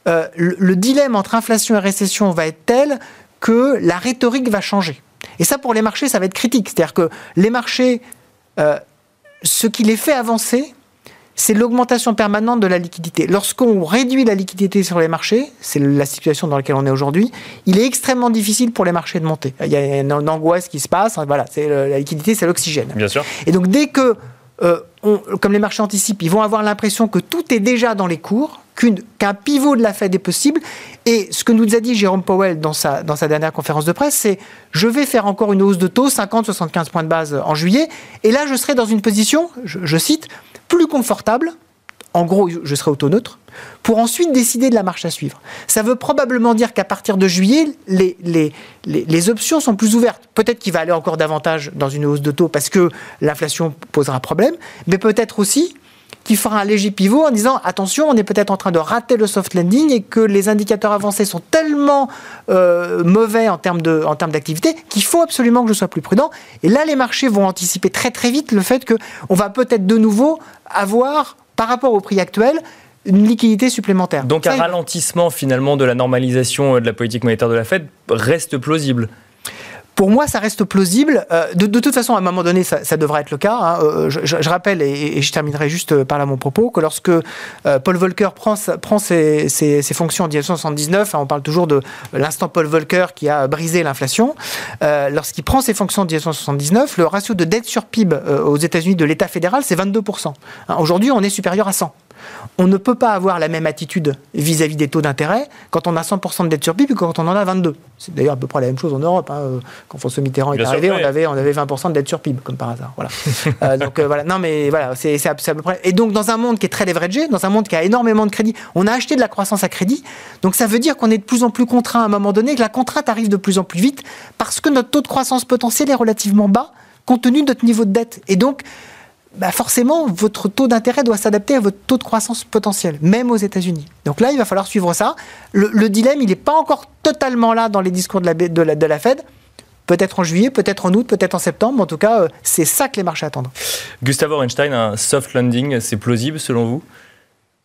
euh, le dilemme entre inflation et récession va être tel que la rhétorique va changer? Et ça, pour les marchés, ça va être critique. C'est-à-dire que les marchés, euh, ce qui les fait avancer, c'est l'augmentation permanente de la liquidité. Lorsqu'on réduit la liquidité sur les marchés, c'est la situation dans laquelle on est aujourd'hui, il est extrêmement difficile pour les marchés de monter. Il y a une, angoisse qui se passe. Voilà, c'est la liquidité, c'est l'oxygène. Bien sûr. Et donc dès que, euh, comme les marchés anticipent, ils vont avoir l'impression que tout est déjà dans les cours, qu'un pivot de la Fed est possible. Et ce que nous a dit Jérôme Powell dans sa, dans sa dernière conférence de presse, c'est je vais faire encore une hausse de taux, 50-75 points de base en juillet, et là je serai dans une position, je, cite, plus confortable, en gros je serai auto-neutre, pour ensuite décider de la marche à suivre. Ça veut probablement dire qu'à partir de juillet, les, options sont plus ouvertes. Peut-être qu'il va aller encore davantage dans une hausse de taux parce que l'inflation posera problème, mais peut-être aussi qui fera un léger pivot en disant attention, on est peut-être en train de rater le soft landing et que les indicateurs avancés sont tellement euh, mauvais en termes de, en termes d'activité qu'il faut absolument que je sois plus prudent. Et là, les marchés vont anticiper très très vite le fait que on va peut-être de nouveau avoir, par rapport au prix actuel, une liquidité supplémentaire. Donc un ralentissement finalement de la normalisation de la politique monétaire de la Fed reste plausible pour moi, ça reste plausible. Euh, de, toute façon, à un moment donné, ça, devrait être le cas. Hein. Euh, je, rappelle, et, je terminerai juste par là mon propos, que lorsque euh, Paul Volcker prend, prend ses, fonctions en 1979, hein, on parle toujours de l'instant Paul Volcker qui a brisé l'inflation, lorsqu'il prend ses fonctions en 1979, le ratio de dette sur PIB aux États-Unis de l'État fédéral, c'est 22%. Hein, aujourd'hui, on est supérieur à 100%. On ne peut pas avoir la même attitude vis-à-vis des taux d'intérêt quand on a 100% de dette sur PIB que quand on en a 22. C'est d'ailleurs à peu près la même chose en Europe. Hein. Quand François Mitterrand est arrivé, on, avait, on avait 20% de dette sur PIB, comme par hasard. Voilà. Euh, donc euh, voilà, non mais voilà, c'est à, peu près. Et donc dans un monde qui est très leveragé, dans un monde qui a énormément de crédit, on a acheté de la croissance à crédit. Donc ça veut dire qu'on est de plus en plus contraint à un moment donné, que la contrainte arrive de plus en plus vite, parce que notre taux de croissance potentiel est relativement bas compte tenu de notre niveau de dette. Et donc, bah forcément, votre taux d'intérêt doit s'adapter à votre taux de croissance potentiel, même aux États-Unis. Donc là, il va falloir suivre ça. Le, dilemme, il n'est pas encore totalement là dans les discours de la, Fed. Peut-être en juillet, peut-être en août, peut-être en septembre. En tout cas, euh, c'est ça que les marchés attendent. Gustavo Einstein, un soft landing, c'est plausible selon vous?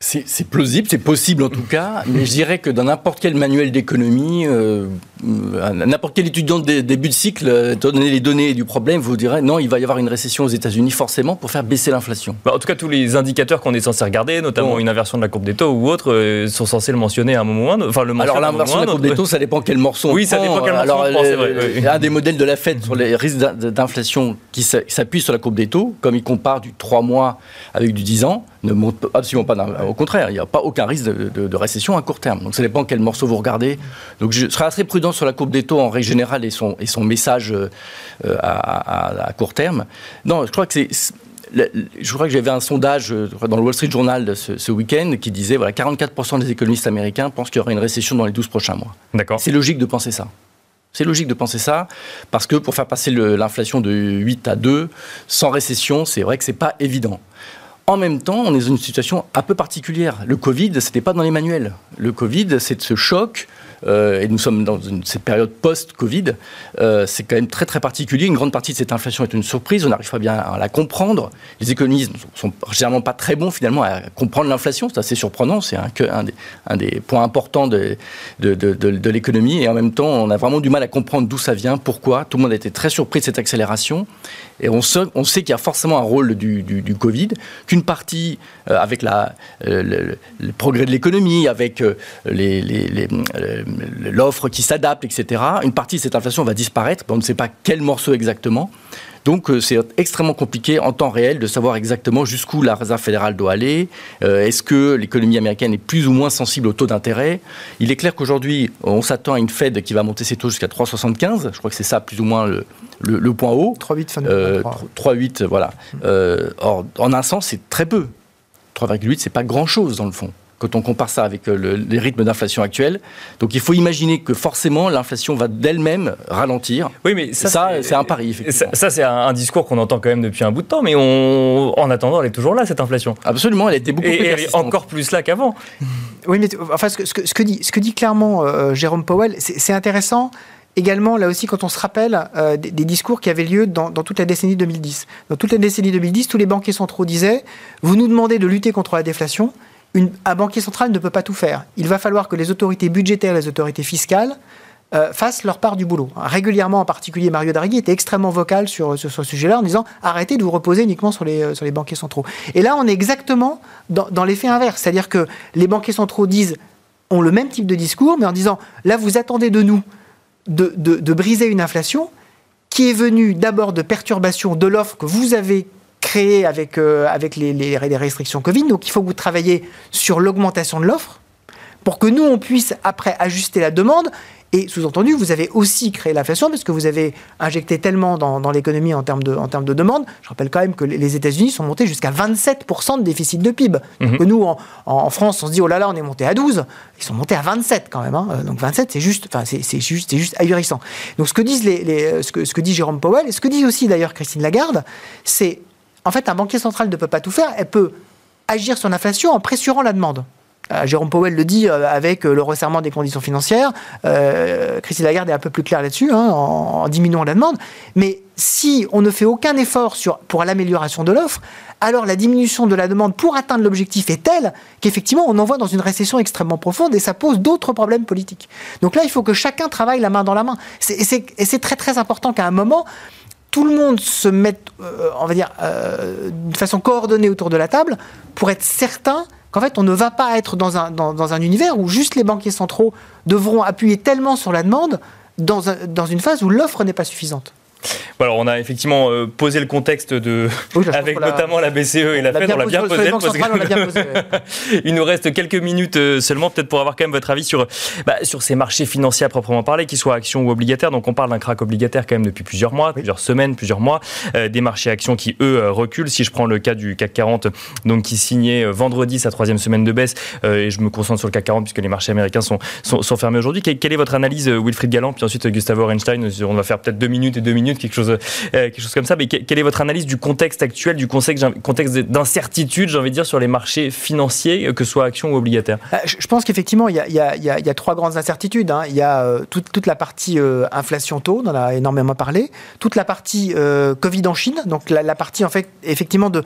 C'est plausible, c'est possible en tout cas, mais je dirais que dans n'importe quel manuel d'économie, euh, n'importe quel étudiant de début de cycle, euh, donner les données du problème, vous dirait non, il va y avoir une récession aux États-Unis forcément pour faire baisser l'inflation. Bah, en tout cas, tous les indicateurs qu'on est censé regarder, notamment une inversion de la courbe des taux ou autre, euh, sont censés le mentionner à un moment ou un Enfin, le Alors l'inversion de la courbe des taux, ça dépend quel morceau. Oui, ça dépend quel morceau. Alors, on un des modèles de la Fed sur les risques d'inflation qui s'appuie sur la courbe des taux, comme il compare du 3 mois avec du 10 ans ne monte absolument pas. Au contraire, il n'y a pas aucun risque de, récession à court terme. Donc ça dépend quel morceau vous regardez. Donc je serai assez prudent sur la courbe des taux en règle générale et son, et son message euh, à, court terme. Non, je crois que c'est je crois que j'avais un sondage euh, dans le Wall Street Journal ce, ce week-end qui disait voilà 44% des économistes américains pensent qu'il y aura une récession dans les 12 prochains mois. D'accord. C'est logique de penser ça. C'est logique de penser ça parce que pour faire passer l'inflation de 8 à 2 sans récession, c'est vrai que c'est pas évident. En même temps, on est dans une situation un peu particulière. Le Covid, ce n'était pas dans les manuels. Le Covid, c'est ce choc euh, et nous sommes dans cette période post-Covid, euh, c'est quand même très très particulier. Une grande partie de cette inflation est une surprise, on n'arrive pas bien à la comprendre. Les économistes ne sont généralement pas très bons finalement à comprendre l'inflation, c'est assez surprenant, c'est un, des, points importants de, l'économie, et en même temps on a vraiment du mal à comprendre d'où ça vient, pourquoi. Tout le monde a été très surpris de cette accélération, et on sait, qu'il y a forcément un rôle du, Covid, qu'une partie, euh, avec le, progrès de l'économie, avec les l'offre qui s'adapte, etc. Une partie de cette inflation va disparaître, on ne sait pas quel morceau exactement. Donc euh, c'est extrêmement compliqué en temps réel de savoir exactement jusqu'où la Réserve fédérale doit aller. Euh, est-ce que l'économie américaine est plus ou moins sensible au taux d'intérêt? Il est clair qu'aujourd'hui, on s'attend à une Fed qui va monter ses taux jusqu'à 3,75. Je crois que c'est ça plus ou moins le, point haut. 3,8 fin euh, 3,8, voilà. Euh, or, en un sens, c'est très peu. 3,8, c'est pas grand-chose dans le fond quand on compare ça avec euh, les rythmes d'inflation actuels. Donc il faut imaginer que forcément l'inflation va d'elle-même ralentir. Oui, mais ça, c'est un pari. Effectivement. Ça, c'est un, discours qu'on entend quand même depuis un bout de temps, mais on, en attendant, elle est toujours là, cette inflation. Absolument, elle était beaucoup et, plus elle est encore plus là qu'avant. Oui, mais enfin, ce que, ce que, dit, ce que dit clairement euh, Jérôme Powell, c'est intéressant également, là aussi, quand on se rappelle euh, des, discours qui avaient lieu dans, dans, toute la décennie 2010. Dans toute la décennie 2010, tous les banquiers centraux disaient Vous nous demandez de lutter contre la déflation, un banquier central ne peut pas tout faire. Il va falloir que les autorités budgétaires, les autorités fiscales, euh, fassent leur part du boulot. Régulièrement, en particulier, Mario Draghi était extrêmement vocal sur, ce sujet-là en disant arrêtez de vous reposer uniquement sur les, euh, banquiers centraux. Et là, on est exactement dans, l'effet inverse. C'est-à-dire que les banquiers centraux disent, ont le même type de discours, mais en disant là, vous attendez de nous de briser une inflation qui est venue d'abord de perturbations de l'offre que vous avez créé avec, euh, avec les, les, restrictions Covid. Donc il faut que vous travaillez sur l'augmentation de l'offre pour que nous, on puisse après ajuster la demande et sous-entendu, vous avez aussi créé l'inflation parce que vous avez injecté tellement dans, l'économie en, termes de, en termes de demande. Je rappelle quand même que les États-Unis sont montés jusqu'à 27% de déficit de PIB. Mhm. Que nous, en, France, on se dit, oh là là, on est monté à 12. Ils sont montés à 27 quand même. Hein. Donc 27, c'est juste, enfin, c'est, juste, juste ahurissant. Donc ce que, disent les, ce, que, ce que dit Jérôme Powell, et ce que dit aussi d'ailleurs Christine Lagarde, c'est en fait, un banquier central ne peut pas tout faire. Elle peut agir sur l'inflation en pressurant la demande. Euh, Jérôme Powell le dit euh, avec euh, le resserrement des conditions financières. Christine Lagarde est un peu plus claire là-dessus, hein, en, diminuant la demande. Mais si on ne fait aucun effort sur, pour l'amélioration de l'offre, alors la diminution de la demande pour atteindre l'objectif est telle qu'effectivement on envoie dans une récession extrêmement profonde et ça pose d'autres problèmes politiques. Donc là, il faut que chacun travaille la main dans la main. Et c'est très très important qu'à un moment, tout le monde se mette, euh, dire, euh, façon coordonnée autour de la table pour être certain qu'en fait, on ne va pas être dans un, univers où juste les banquiers centraux devront appuyer tellement sur la demande dans une phase où l'offre n'est pas suffisante. Voilà, on a effectivement euh, posé le contexte de, avec notamment la... BCE et la, Fed, on l'a bien posé. Il nous reste quelques minutes euh, seulement, peut-être pour avoir quand même votre avis sur, bah, sur ces marchés financiers à proprement parler, qu'ils soient actions ou obligataires. Donc on parle d'un crack obligataire quand même depuis plusieurs mois, plusieurs semaines, plusieurs mois. Euh, des marchés actions qui, eux, reculent. Si je prends le cas du CAC 40, donc qui signait vendredi sa troisième semaine de baisse, et je me concentre sur le CAC 40 puisque les marchés américains sont, sont, sont fermés aujourd'hui. Quelle est votre analyse, Wilfried Galland, puis ensuite Gustavo Einstein On va faire peut-être deux minutes et deux minutes, quelque chose, quelque chose comme ça. Mais quelle est votre analyse du contexte actuel, du contexte, d'incertitude, j'ai envie de dire, sur les marchés financiers, que ce soit actions ou obligataires euh, Je pense qu'effectivement, il, y, a trois grandes incertitudes. Hein. Il y a euh, toute, la partie euh, inflation taux, on en a énormément parlé, toute la partie Covid en Chine, donc la, partie en fait, effectivement de,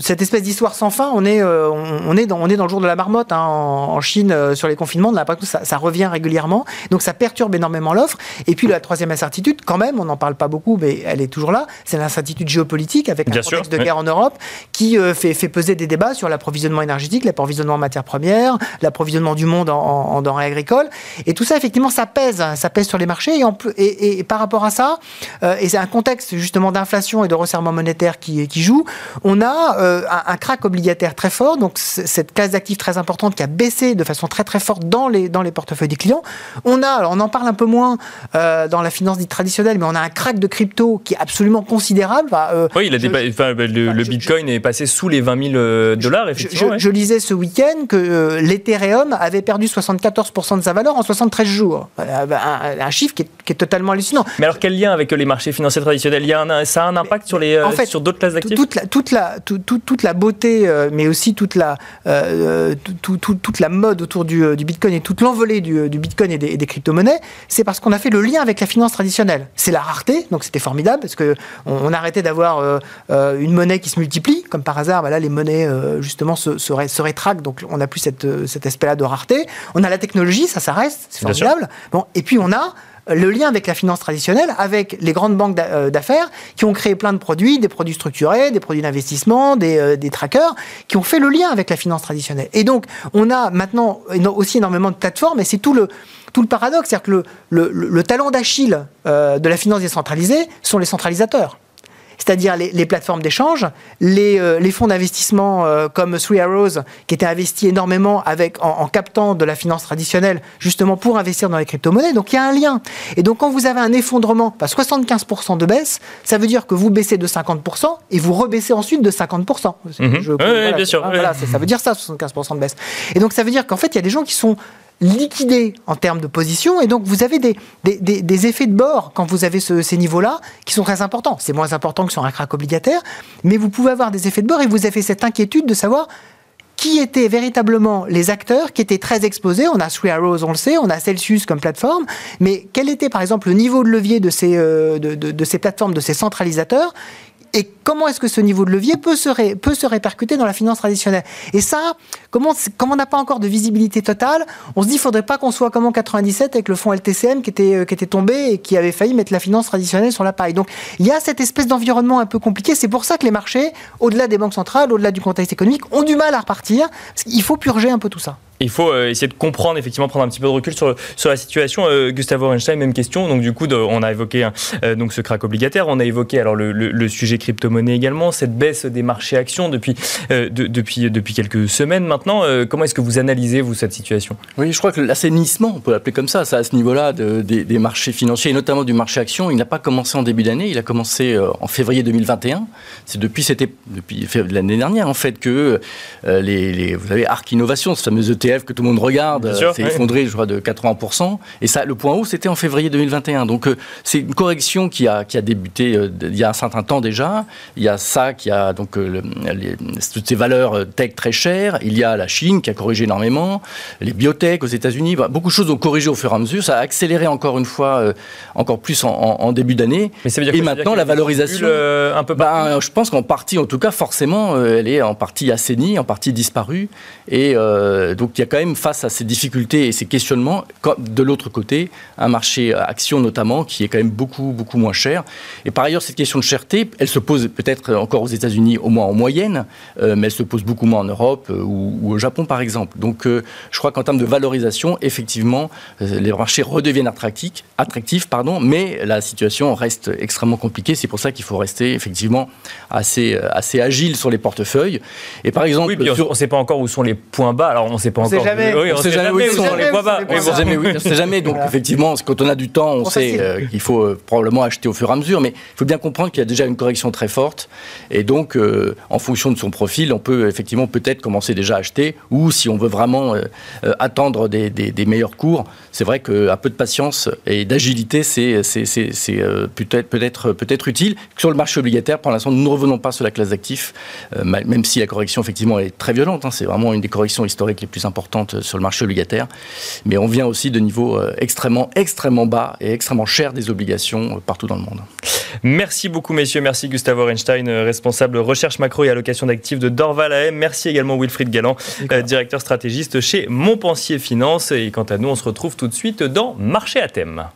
cette espèce d'histoire sans fin. On est, on, est dans, on est dans le jour de la marmotte hein, en, Chine sur les confinements. On a ça, ça, revient régulièrement, donc ça perturbe énormément l'offre. Et puis la troisième incertitude, quand même, on n'en parle pas beaucoup, mais elle est toujours là, c'est l'incertitude géopolitique avec un contexte de guerre en Europe qui euh, fait, fait, peser des débats sur l'approvisionnement énergétique, l'approvisionnement en matières premières, l'approvisionnement du monde en, denrées agricoles. Et tout ça, effectivement, ça pèse, ça pèse sur les marchés. Et, et, par rapport à ça, euh, et c'est un contexte justement d'inflation et de resserrement monétaire qui, qui joue, on a euh, un, un, crack obligataire très fort, donc cette classe d'actifs très importante qui a baissé de façon très très forte dans les, dans les portefeuilles des clients. On a, on en parle un peu moins dans la finance dite traditionnelle, mais on a un crack de crypto qui est absolument considérable. oui, il a le, Bitcoin est passé sous les 20 000 euh, dollars, effectivement. Je, lisais ce week-end que euh, l'Ethereum avait perdu 74% de sa valeur en 73 jours. Euh, un, chiffre qui est, totalement hallucinant. Mais alors, quel lien avec les marchés financiers traditionnels? Il y a un, Ça a un impact sur, les, en fait, sur d'autres classes d'actifs? toute la, toute, la, toute, la beauté, mais aussi toute la, toute la mode autour du, Bitcoin et toute l'envolée du, Bitcoin et des, des crypto-monnaies, c'est parce qu'on a fait le lien avec la finance traditionnelle. C'est la rareté, donc c'était formidable, parce qu'on on arrêtait d'avoir euh, une monnaie qui se multiplie, comme par hasard, bah là, les monnaies, euh, justement, se, se, rétractent, donc on n'a plus cette, euh, cet aspect-là de rareté. On a la technologie, ça, ça reste, c'est formidable. Bon, et puis on a le lien avec la finance traditionnelle, avec les grandes banques d'affaires qui ont créé plein de produits, des produits structurés, des produits d'investissement, des, des, trackers, qui ont fait le lien avec la finance traditionnelle. Et donc, on a maintenant aussi énormément de plateformes, et c'est tout le, tout le paradoxe, c'est-à-dire que le, le, le talent d'Achille de la finance décentralisée sont les centralisateurs c'est-à-dire les, plateformes d'échange, les, euh, fonds d'investissement euh, comme Three Arrows, qui étaient investis énormément avec, en, captant de la finance traditionnelle, justement pour investir dans les crypto-monnaies. Donc il y a un lien. Et donc quand vous avez un effondrement, 75% de baisse, ça veut dire que vous baissez de 50% et vous rebaissez ensuite de 50%. Mhm. oui, bien sûr. ça veut dire ça, 75% de baisse. Et donc ça veut dire qu'en fait, il y a des gens qui sont liquidé en termes de position et donc vous avez des, des, des, effets de bord quand vous avez ces niveaux-là qui sont très importants. C'est moins important que sur un crack obligataire, mais vous pouvez avoir des effets de bord et vous avez cette inquiétude de savoir qui étaient véritablement les acteurs qui étaient très exposés. On a Three Arrows, on le sait, on a Celsius comme plateforme, mais quel était par exemple le niveau de levier de ces, euh, de, de, de ces plateformes, de ces centralisateurs et comment est-ce que ce niveau de levier peut se, répercuter dans la finance traditionnelle? Et ça, comme on n'a pas encore de visibilité totale, on se dit qu'il ne faudrait pas qu'on soit comme en 97 avec le fonds LTCM qui euh, qui était tombé et qui avait failli mettre la finance traditionnelle sur la paille. Donc il y a cette espèce d'environnement un peu compliqué. C'est pour ça que les marchés, au-delà des banques centrales, au-delà du contexte économique, ont du mal à repartir. Il faut purger un peu tout ça il faut euh, essayer de comprendre, effectivement, prendre un petit peu de recul sur, sur la situation. Euh, Gustavo Einstein, même question. Donc, du coup, on a évoqué euh, donc ce crack obligataire. On a évoqué alors le, sujet crypto-monnaie également, cette baisse des marchés actions depuis, depuis, depuis quelques semaines maintenant. comment est-ce que vous analysez, vous, cette situation? Oui, je crois que l'assainissement, on peut l'appeler comme ça, ça à ce niveau-là de, des, marchés financiers, et notamment du marché action, il n'a pas commencé en début d'année, il a commencé en février 2021. C'est depuis, depuis l'année dernière, en fait, que les, les, vous avez Arc Innovation, ce fameux ETF que tout le monde regarde s'est effondré, je crois, de 80%. Et ça, le point haut, c'était en février 2021. Donc, euh, c'est une correction qui a, qui a débuté euh, il y a un certain temps déjà. Il y a ça qui a donc euh, toutes ces valeurs tech très chères. Il y a la Chine qui a corrigé énormément, les biotech aux États-Unis. beaucoup de choses ont corrigé au fur et à mesure. Ça a accéléré encore une fois, encore plus en, début d'année. Et maintenant, la valorisation. un peu ben, je pense qu'en partie, en tout cas, forcément, elle est en partie assainie, en partie disparue. Et donc, il y a quand même face à ces difficultés et ces questionnements, de l'autre côté, un marché action notamment qui est quand même beaucoup beaucoup moins cher. Et par ailleurs, cette question de cherté, elle se pose peut-être encore aux États-Unis, au moins en moyenne, mais elle se pose beaucoup moins en Europe ou, ou, au Japon par exemple. Donc, je crois qu'en termes de valorisation, effectivement, les marchés redeviennent attractifs, attractifs pardon, mais la situation reste extrêmement compliquée. C'est pour ça qu'il faut rester effectivement assez, assez agile sur les portefeuilles. Et par exemple, oui, on ne sait pas encore où sont les points bas. Alors on ne sait pas encore. Sait jamais. Oui, on ne sait, jamais, où sont les points bas. On ne sait jamais. Oui, on sait jamais. Donc effectivement, quand on a du temps, on sait euh, qu'il faut euh, probablement acheter au fur et à mesure. Mais il faut bien comprendre qu'il y a déjà une correction très forte. Et donc, euh, en fonction de son profil, on peut effectivement peut-être commencer déjà à acheter. Ou si on veut vraiment attendre des, des, des meilleurs cours, c'est vrai qu'un peu de patience et d'agilité, c'est peut-être peut-être peut-être utile. Sur le marché obligataire, pour l'instant, nous ne revenons pas sur la classe d'actifs, même si la correction effectivement est très violente. Hein. c'est vraiment une des corrections historiques les plus importantes sur le marché obligataire. Mais on vient aussi de niveaux euh, extrêmement, extrêmement bas et extrêmement chers des obligations euh, partout dans le monde. Merci beaucoup, messieurs. Merci, Gustavo Renstein, euh, responsable recherche macro et allocation d'actifs de Dorval AM. Merci également, Wilfried Galland, directeur stratégiste chez Montpensier Finance. Et quant à nous, on se retrouve tout de suite dans Marché à thème.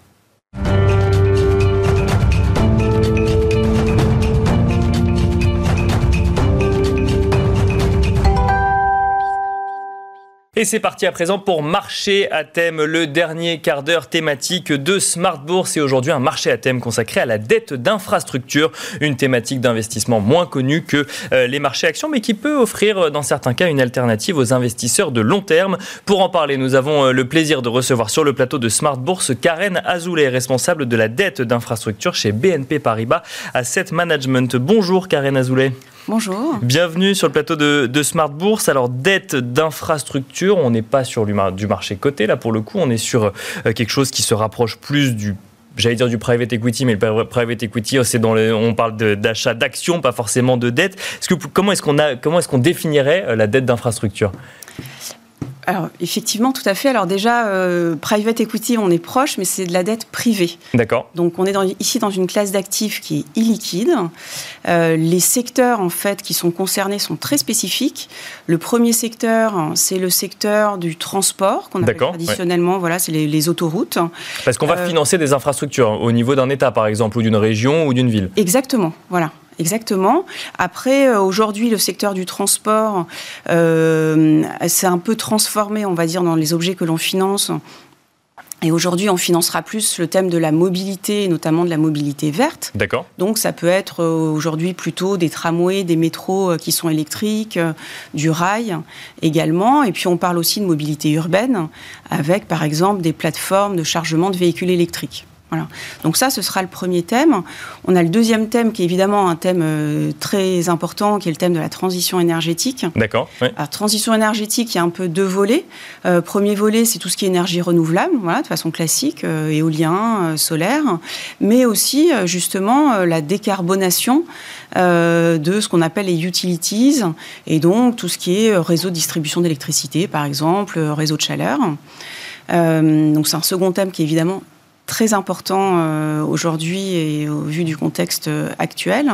Et c'est parti à présent pour marché à thème, le dernier quart d'heure thématique de Smart Bourse. Et aujourd'hui, un marché à thème consacré à la dette d'infrastructure, une thématique d'investissement moins connue que euh, les marchés actions, mais qui peut offrir euh, dans certains cas une alternative aux investisseurs de long terme. Pour en parler, nous avons euh, le plaisir de recevoir sur le plateau de Smart Bourse Karen Azoulay, responsable de la dette d'infrastructure chez BNP Paribas Asset Management. Bonjour Karen Azoulay. Bonjour. Bienvenue sur le plateau de, Smart Bourse. Alors, dette d'infrastructure, on n'est pas sur du marché coté, là pour le coup, on est sur euh, quelque chose qui se rapproche plus du j'allais dire du private equity, mais le private equity, dans on parle d'achat d'actions, pas forcément de dette. Comment est-ce qu'on comment est-ce qu'on définirait euh, la dette d'infrastructure? Alors, effectivement, tout à fait. Alors déjà, euh, private equity, on est proche, mais c'est de la dette privée. D'accord. Donc, on est ici dans une classe d'actifs qui est illiquide. Euh, les secteurs, en fait, qui sont concernés sont très spécifiques. Le premier secteur, c'est le secteur du transport, qu'on appelle traditionnellement, voilà, c'est les, autoroutes. Parce qu'on va euh, financer des infrastructures au niveau d'un État, par exemple, ou d'une région ou d'une ville. Exactement, voilà. Exactement. Après, euh, aujourd'hui, le secteur du transport euh, s'est un peu transformé, on va dire, dans les objets que l'on finance. Et aujourd'hui, on financera plus le thème de la mobilité, notamment de la mobilité verte. D'accord. Donc, ça peut être euh, aujourd'hui plutôt des tramways, des métros qui sont électriques, du rail également. Et puis, on parle aussi de mobilité urbaine, avec par exemple des plateformes de chargement de véhicules électriques. Donc ça, ce sera le premier thème. On a le deuxième thème qui est évidemment un thème euh, très important, qui est le thème de la transition énergétique. D'accord. Alors transition énergétique, il y a un peu deux volets. Euh, premier volet, c'est tout ce qui est énergie renouvelable, voilà, de façon classique, euh, éolien, solaire, mais aussi justement la décarbonation de ce qu'on appelle les utilities, et donc tout ce qui est réseau de distribution d'électricité, par exemple, réseau de chaleur. donc c'est un second thème qui est évidemment très important euh, aujourd'hui et au vu du contexte euh, actuel.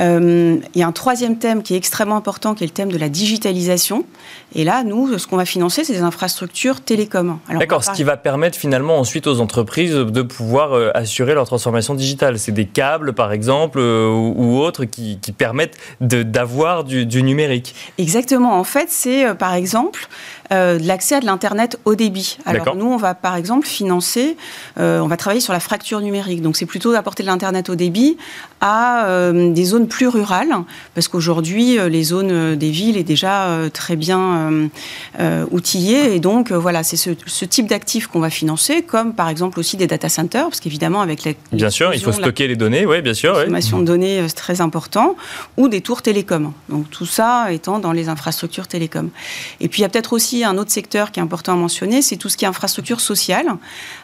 Euh, il y a un troisième thème qui est extrêmement important, qui est le thème de la digitalisation. Et là, nous, ce qu'on va financer, c'est des infrastructures télécom. D'accord, ce qui va permettre finalement ensuite aux entreprises de pouvoir assurer leur transformation digitale. C'est des câbles, par exemple, ou, autres, qui, permettent d'avoir du, du, numérique. Exactement. En fait, c'est par exemple euh, de l'accès à de l'Internet haut débit. Alors nous, on va par exemple financer, euh, on va travailler sur la fracture numérique. Donc c'est plutôt d'apporter de l'Internet haut débit à euh, des zones plus rurales, parce qu'aujourd'hui, les zones des villes est déjà très bien outillées. Et donc voilà, c'est ce, type d'actifs qu'on va financer, comme par exemple aussi des data centers, parce qu'évidemment avec les... Bien sûr, il faut stocker les données, oui, bien sûr. Consommation de données, c'est très important, ou des tours télécom. Donc tout ça étant dans les infrastructures télécom. Et puis il y a peut-être aussi un autre secteur qui est important à mentionner, c'est tout ce qui est infrastructure sociale.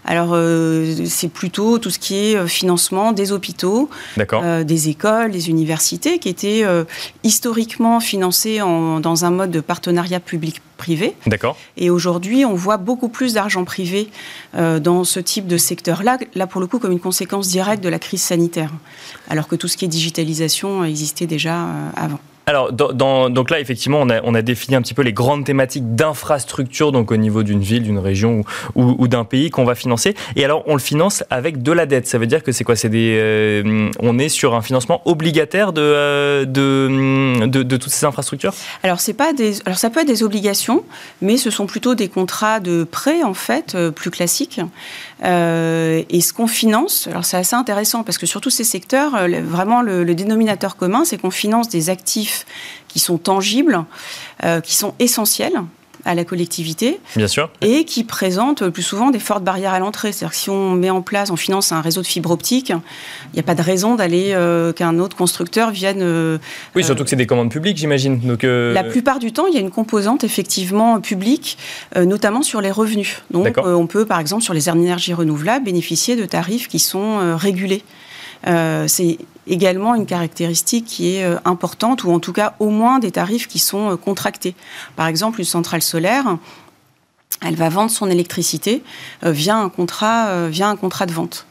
Alors, euh, c'est plutôt tout ce qui est euh, financement des hôpitaux, euh, des écoles, des universités, qui étaient historiquement financés dans un mode de partenariat public-privé. D'accord. Et aujourd'hui, on voit beaucoup plus d'argent privé dans ce type de secteur-là, là pour le coup comme une conséquence directe de la crise sanitaire, alors que tout ce qui est digitalisation existait déjà avant. Alors, donc là, effectivement, on a, défini un petit peu les grandes thématiques d'infrastructure, donc au niveau d'une ville, d'une région ou, d'un pays qu'on va financer. Et alors, on le finance avec de la dette. Ça veut dire que c'est quoi? C'est des, euh, on est sur un financement obligataire de, euh, de, de, toutes ces infrastructures? Alors, c'est pas des, alors ça peut être des obligations, mais ce sont plutôt des contrats de prêt en fait, euh, plus classiques. et ce qu'on finance, alors c'est assez intéressant parce que sur tous ces secteurs, vraiment le dénominateur commun, c'est qu'on finance des actifs qui sont tangibles, euh, qui sont essentiels à la collectivité. Bien sûr. Et qui présentent le plus souvent des fortes barrières à l'entrée. C'est-à-dire que si on met en place, on finance un réseau de fibre optique, il n'y a pas de raison d'aller euh, qu'un autre constructeur vienne. Euh, oui, surtout que c'est des commandes publiques, j'imagine. Donc, La plupart du temps, il y a une composante effectivement publique, notamment sur les revenus. Donc, on peut, par exemple, sur les énergies renouvelables, bénéficier de tarifs qui sont régulés. C'est également une caractéristique qui est euh, importante, ou en tout cas au moins des tarifs qui sont euh, contractés. Par exemple, une centrale solaire, elle va vendre son électricité euh, via un contrat, via un contrat de vente.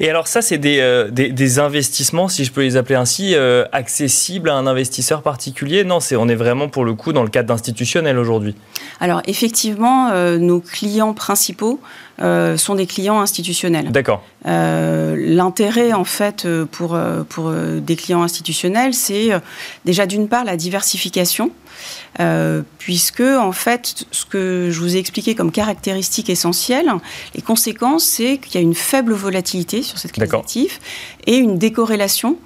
Et alors ça, c'est des, des, investissements, si je peux les appeler ainsi, accessibles à un investisseur particulier Non, c'est on est vraiment pour le coup dans le cadre d'institutionnel aujourd'hui. Alors effectivement, nos clients principaux euh, sont des clients institutionnels. D'accord. Euh, l'intérêt, en fait, euh, pour, pour des clients institutionnels, c'est déjà d'une part la diversification, puisque, en fait, ce que je vous ai expliqué comme caractéristique essentielle, les conséquences, c'est qu'il y a une faible volatilité sur cette classe d'actifs et une décorrélation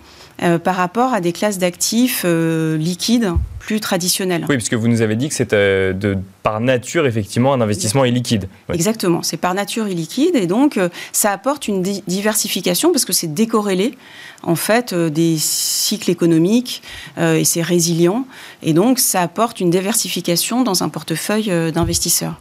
par rapport à des classes d'actifs liquides plus traditionnel. Oui, puisque vous nous avez dit que c'est euh, de, par nature, effectivement, un investissement illiquide. Exactement, c'est par nature illiquide et donc euh, ça apporte une diversification parce que c'est décorrélé, en fait, euh, des cycles économiques et c'est résilient. Et donc, ça apporte une diversification dans un portefeuille d'investisseurs.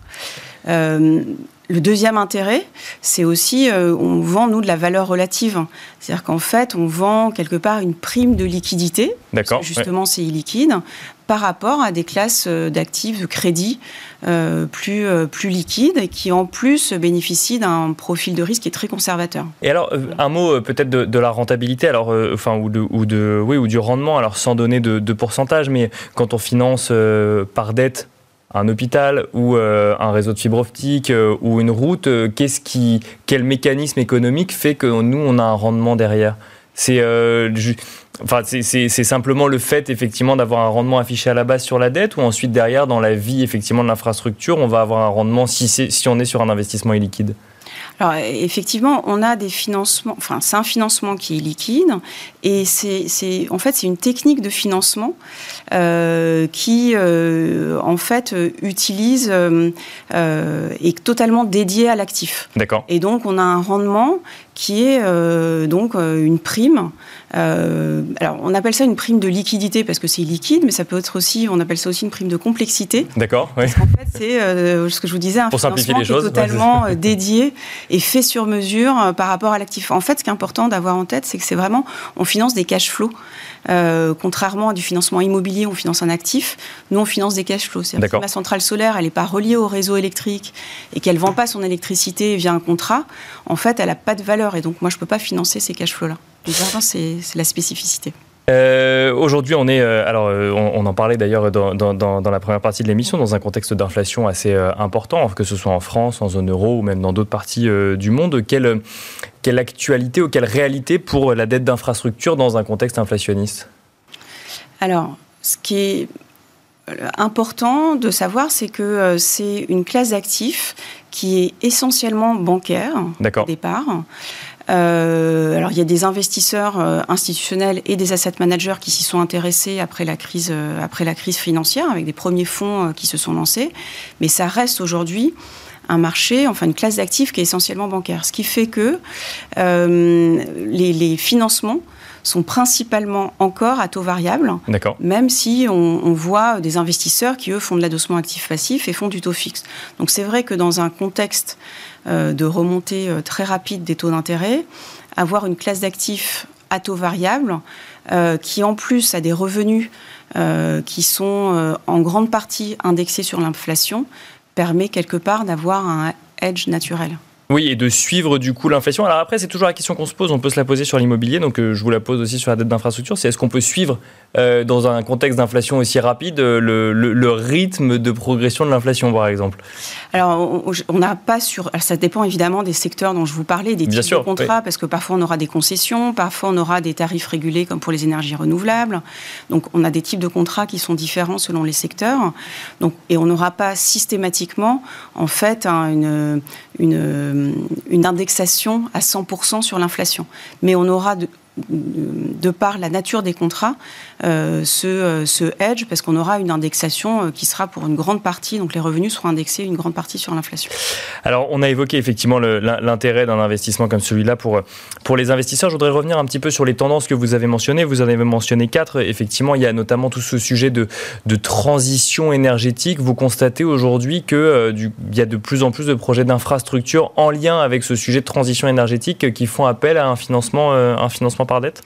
Le deuxième intérêt, c'est aussi, on vend, nous, de la valeur relative. C'est-à-dire qu'en fait, on vend quelque part une prime de liquidité. D'accord. Justement, c'est illiquide par rapport à des classes euh, d'actifs de crédit euh, plus, euh, plus liquides et qui en plus bénéficient d'un profil de risque qui est très conservateur. Et alors, un mot peut-être de, la rentabilité, alors, enfin, ou, de, ou, de, oui, ou du rendement, alors sans donner de, de pourcentage, mais quand on finance par dette un hôpital ou un réseau de fibre optique ou une route, qu'est-ce qui, quel mécanisme économique fait que nous, on a un rendement derrière? C'est Enfin, c'est simplement le fait effectivement d'avoir un rendement affiché à la base sur la dette ou ensuite derrière dans la vie effectivement de l'infrastructure, on va avoir un rendement si, si on est sur un investissement illiquide? Alors effectivement, on a des financements. Enfin, c'est un financement qui est liquide et c'est en fait c'est une technique de financement euh, qui euh, en fait utilise euh, est totalement dédiée à l'actif. D'accord. Et donc on a un rendement qui est donc une prime euh, alors, on appelle ça une prime de liquidité parce que c'est liquide, mais ça peut être aussi, on appelle ça aussi une prime de complexité. D'accord. Oui. Parce qu'en fait, c'est euh, ce que je vous disais, un Pour financement qui est totalement euh, dédié et fait sur mesure par rapport à l'actif. En fait, ce qui est important d'avoir en tête, c'est que c'est vraiment, on finance des cash flows. contrairement à du financement immobilier, on finance un actif. Nous, on finance des cash flows. C'est-à-dire que la centrale solaire, elle n'est pas reliée au réseau électrique et qu'elle ne vend pas son électricité via un contrat, en fait, elle n'a pas de valeur. Et donc, moi, je ne peux pas financer ces cash flows-là c'est la spécificité. Euh, aujourd'hui, on est, euh, alors euh, on, en parlait d'ailleurs dans, la première partie de l'émission, dans un contexte d'inflation assez important, que ce soit en France, en zone euro ou même dans d'autres parties du monde. Quelle, quelle actualité ou quelle réalité pour la dette d'infrastructure dans un contexte inflationniste? Alors, ce qui est important de savoir, c'est que c'est une classe d'actifs qui est essentiellement bancaire au départ. Euh, alors il y a des investisseurs euh, institutionnels et des asset managers qui s'y sont intéressés après la crise, euh, après la crise financière, avec des premiers fonds qui se sont lancés, mais ça reste aujourd'hui un marché, enfin une classe d'actifs qui est essentiellement bancaire, ce qui fait que les, les financements sont principalement encore à taux variable, même si on, voit des investisseurs qui, eux, font de l'adossement actif-passif et font du taux fixe. Donc c'est vrai que dans un contexte euh, de remontée euh, très rapide des taux d'intérêt, avoir une classe d'actifs à taux variable, euh, qui en plus a des revenus qui sont en grande partie indexés sur l'inflation, permet quelque part d'avoir un edge naturel. Oui, et de suivre du coup l'inflation. Alors après, c'est toujours la question qu'on se pose. On peut se la poser sur l'immobilier, donc euh, je vous la pose aussi sur la dette d'infrastructure. C'est est-ce qu'on peut suivre euh, dans un contexte d'inflation aussi rapide euh, le, rythme de progression de l'inflation, par exemple? Alors, on n'a pas sur. ça dépend évidemment des secteurs dont je vous parlais, des types de contrats, parce que parfois on aura des concessions, parfois on aura des tarifs régulés comme pour les énergies renouvelables. Donc, on a des types de contrats qui sont différents selon les secteurs. Donc, et on n'aura pas systématiquement, en fait, hein, une, une indexation à 100% sur l'inflation. Mais on aura de, par la nature des contrats, ce, ce, hedge, parce qu'on aura une indexation euh, qui sera pour une grande partie, donc les revenus seront indexés une grande partie sur l'inflation. Alors, on a évoqué effectivement l'intérêt d'un investissement comme celui-là pour, pour les investisseurs. Je voudrais revenir un petit peu sur les tendances que vous avez mentionnées. Vous en avez mentionné quatre. Effectivement, il y a notamment tout ce sujet de, de transition énergétique. Vous constatez aujourd'hui qu'il euh, y a de plus en plus de projets d'infrastructure en lien avec ce sujet de transition énergétique qui font appel à un financement, un financement par dette?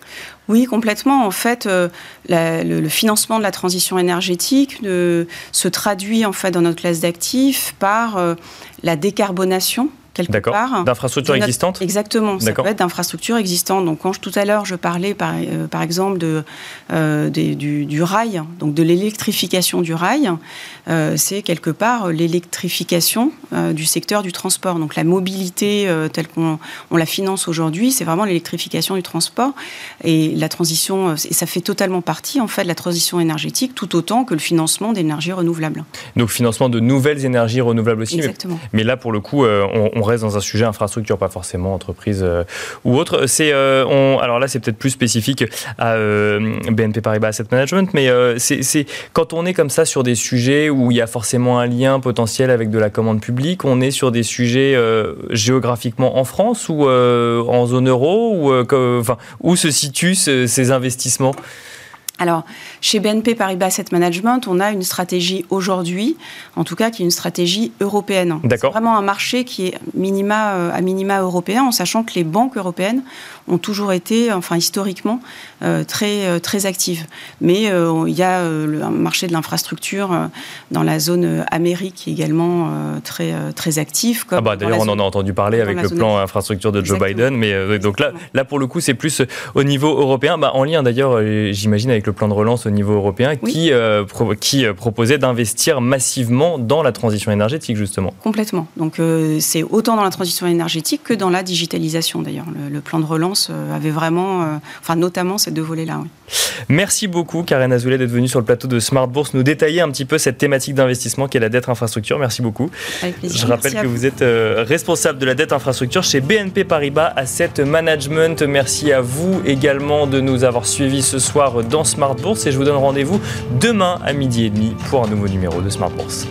Oui, complètement. En fait, euh, le, financement de la transition énergétique se traduit en fait dans notre classe d'actifs par euh, la décarbonation quelque part. D'infrastructures existantes Exactement, ça peut être d'infrastructures existantes. Donc quand je, tout à l'heure je parlais par, euh, par exemple de, euh, du, du, rail, donc de l'électrification du rail, euh, c'est quelque part l'électrification du secteur du transport. Donc la mobilité telle qu'on on la finance aujourd'hui, c'est vraiment l'électrification du transport et la transition, et ça fait totalement partie en fait de la transition énergétique tout autant que le financement d'énergies renouvelables. Donc financement de nouvelles énergies renouvelables aussi. Exactement. Mais, là pour le coup, on, on dans un sujet infrastructure, pas forcément entreprise euh, ou autre. C'est, euh, alors là, c'est peut-être plus spécifique à euh, BNP Paribas Asset Management, mais c'est quand on est comme ça sur des sujets où il y a forcément un lien potentiel avec de la commande publique, on est sur des sujets géographiquement en France ou en zone euro, ou enfin, où se situent ces investissements? Alors, chez BNP Paribas Asset Management, on a une stratégie aujourd'hui, en tout cas qui est une stratégie européenne. C'est vraiment un marché qui est minima, euh, à minima européen, en sachant que les banques européennes ont toujours été, enfin historiquement, euh, très, euh, très actives. Mais il y a le marché de l'infrastructure dans la zone Amérique qui est également très, très actif. Ah bah, D'ailleurs, on en a entendu parler avec le plan infrastructure de Joe Biden. Mais donc là, là, pour le coup, c'est plus au niveau européen, bah, en lien d'ailleurs, j'imagine, avec le plan de relance au niveau européen qui, euh, qui euh, proposait d'investir massivement dans la transition énergétique, justement. Complètement. Donc euh, c'est autant dans la transition énergétique que dans la digitalisation, d'ailleurs. Le, plan de relance avait vraiment, enfin notamment ces deux volets-là. Merci beaucoup, Karen Azoulay, d'être venue sur le plateau de Smart Bourse nous détailler un petit peu cette thématique d'investissement qui est la dette infrastructure. Merci beaucoup. Avec plaisir. Je rappelle que vous. êtes responsable de la dette infrastructure chez BNP Paribas Asset Management. Merci à vous également de nous avoir suivis ce soir dans Et je vous donne rendez-vous demain à midi et demi pour un nouveau numéro de Smart Bourse.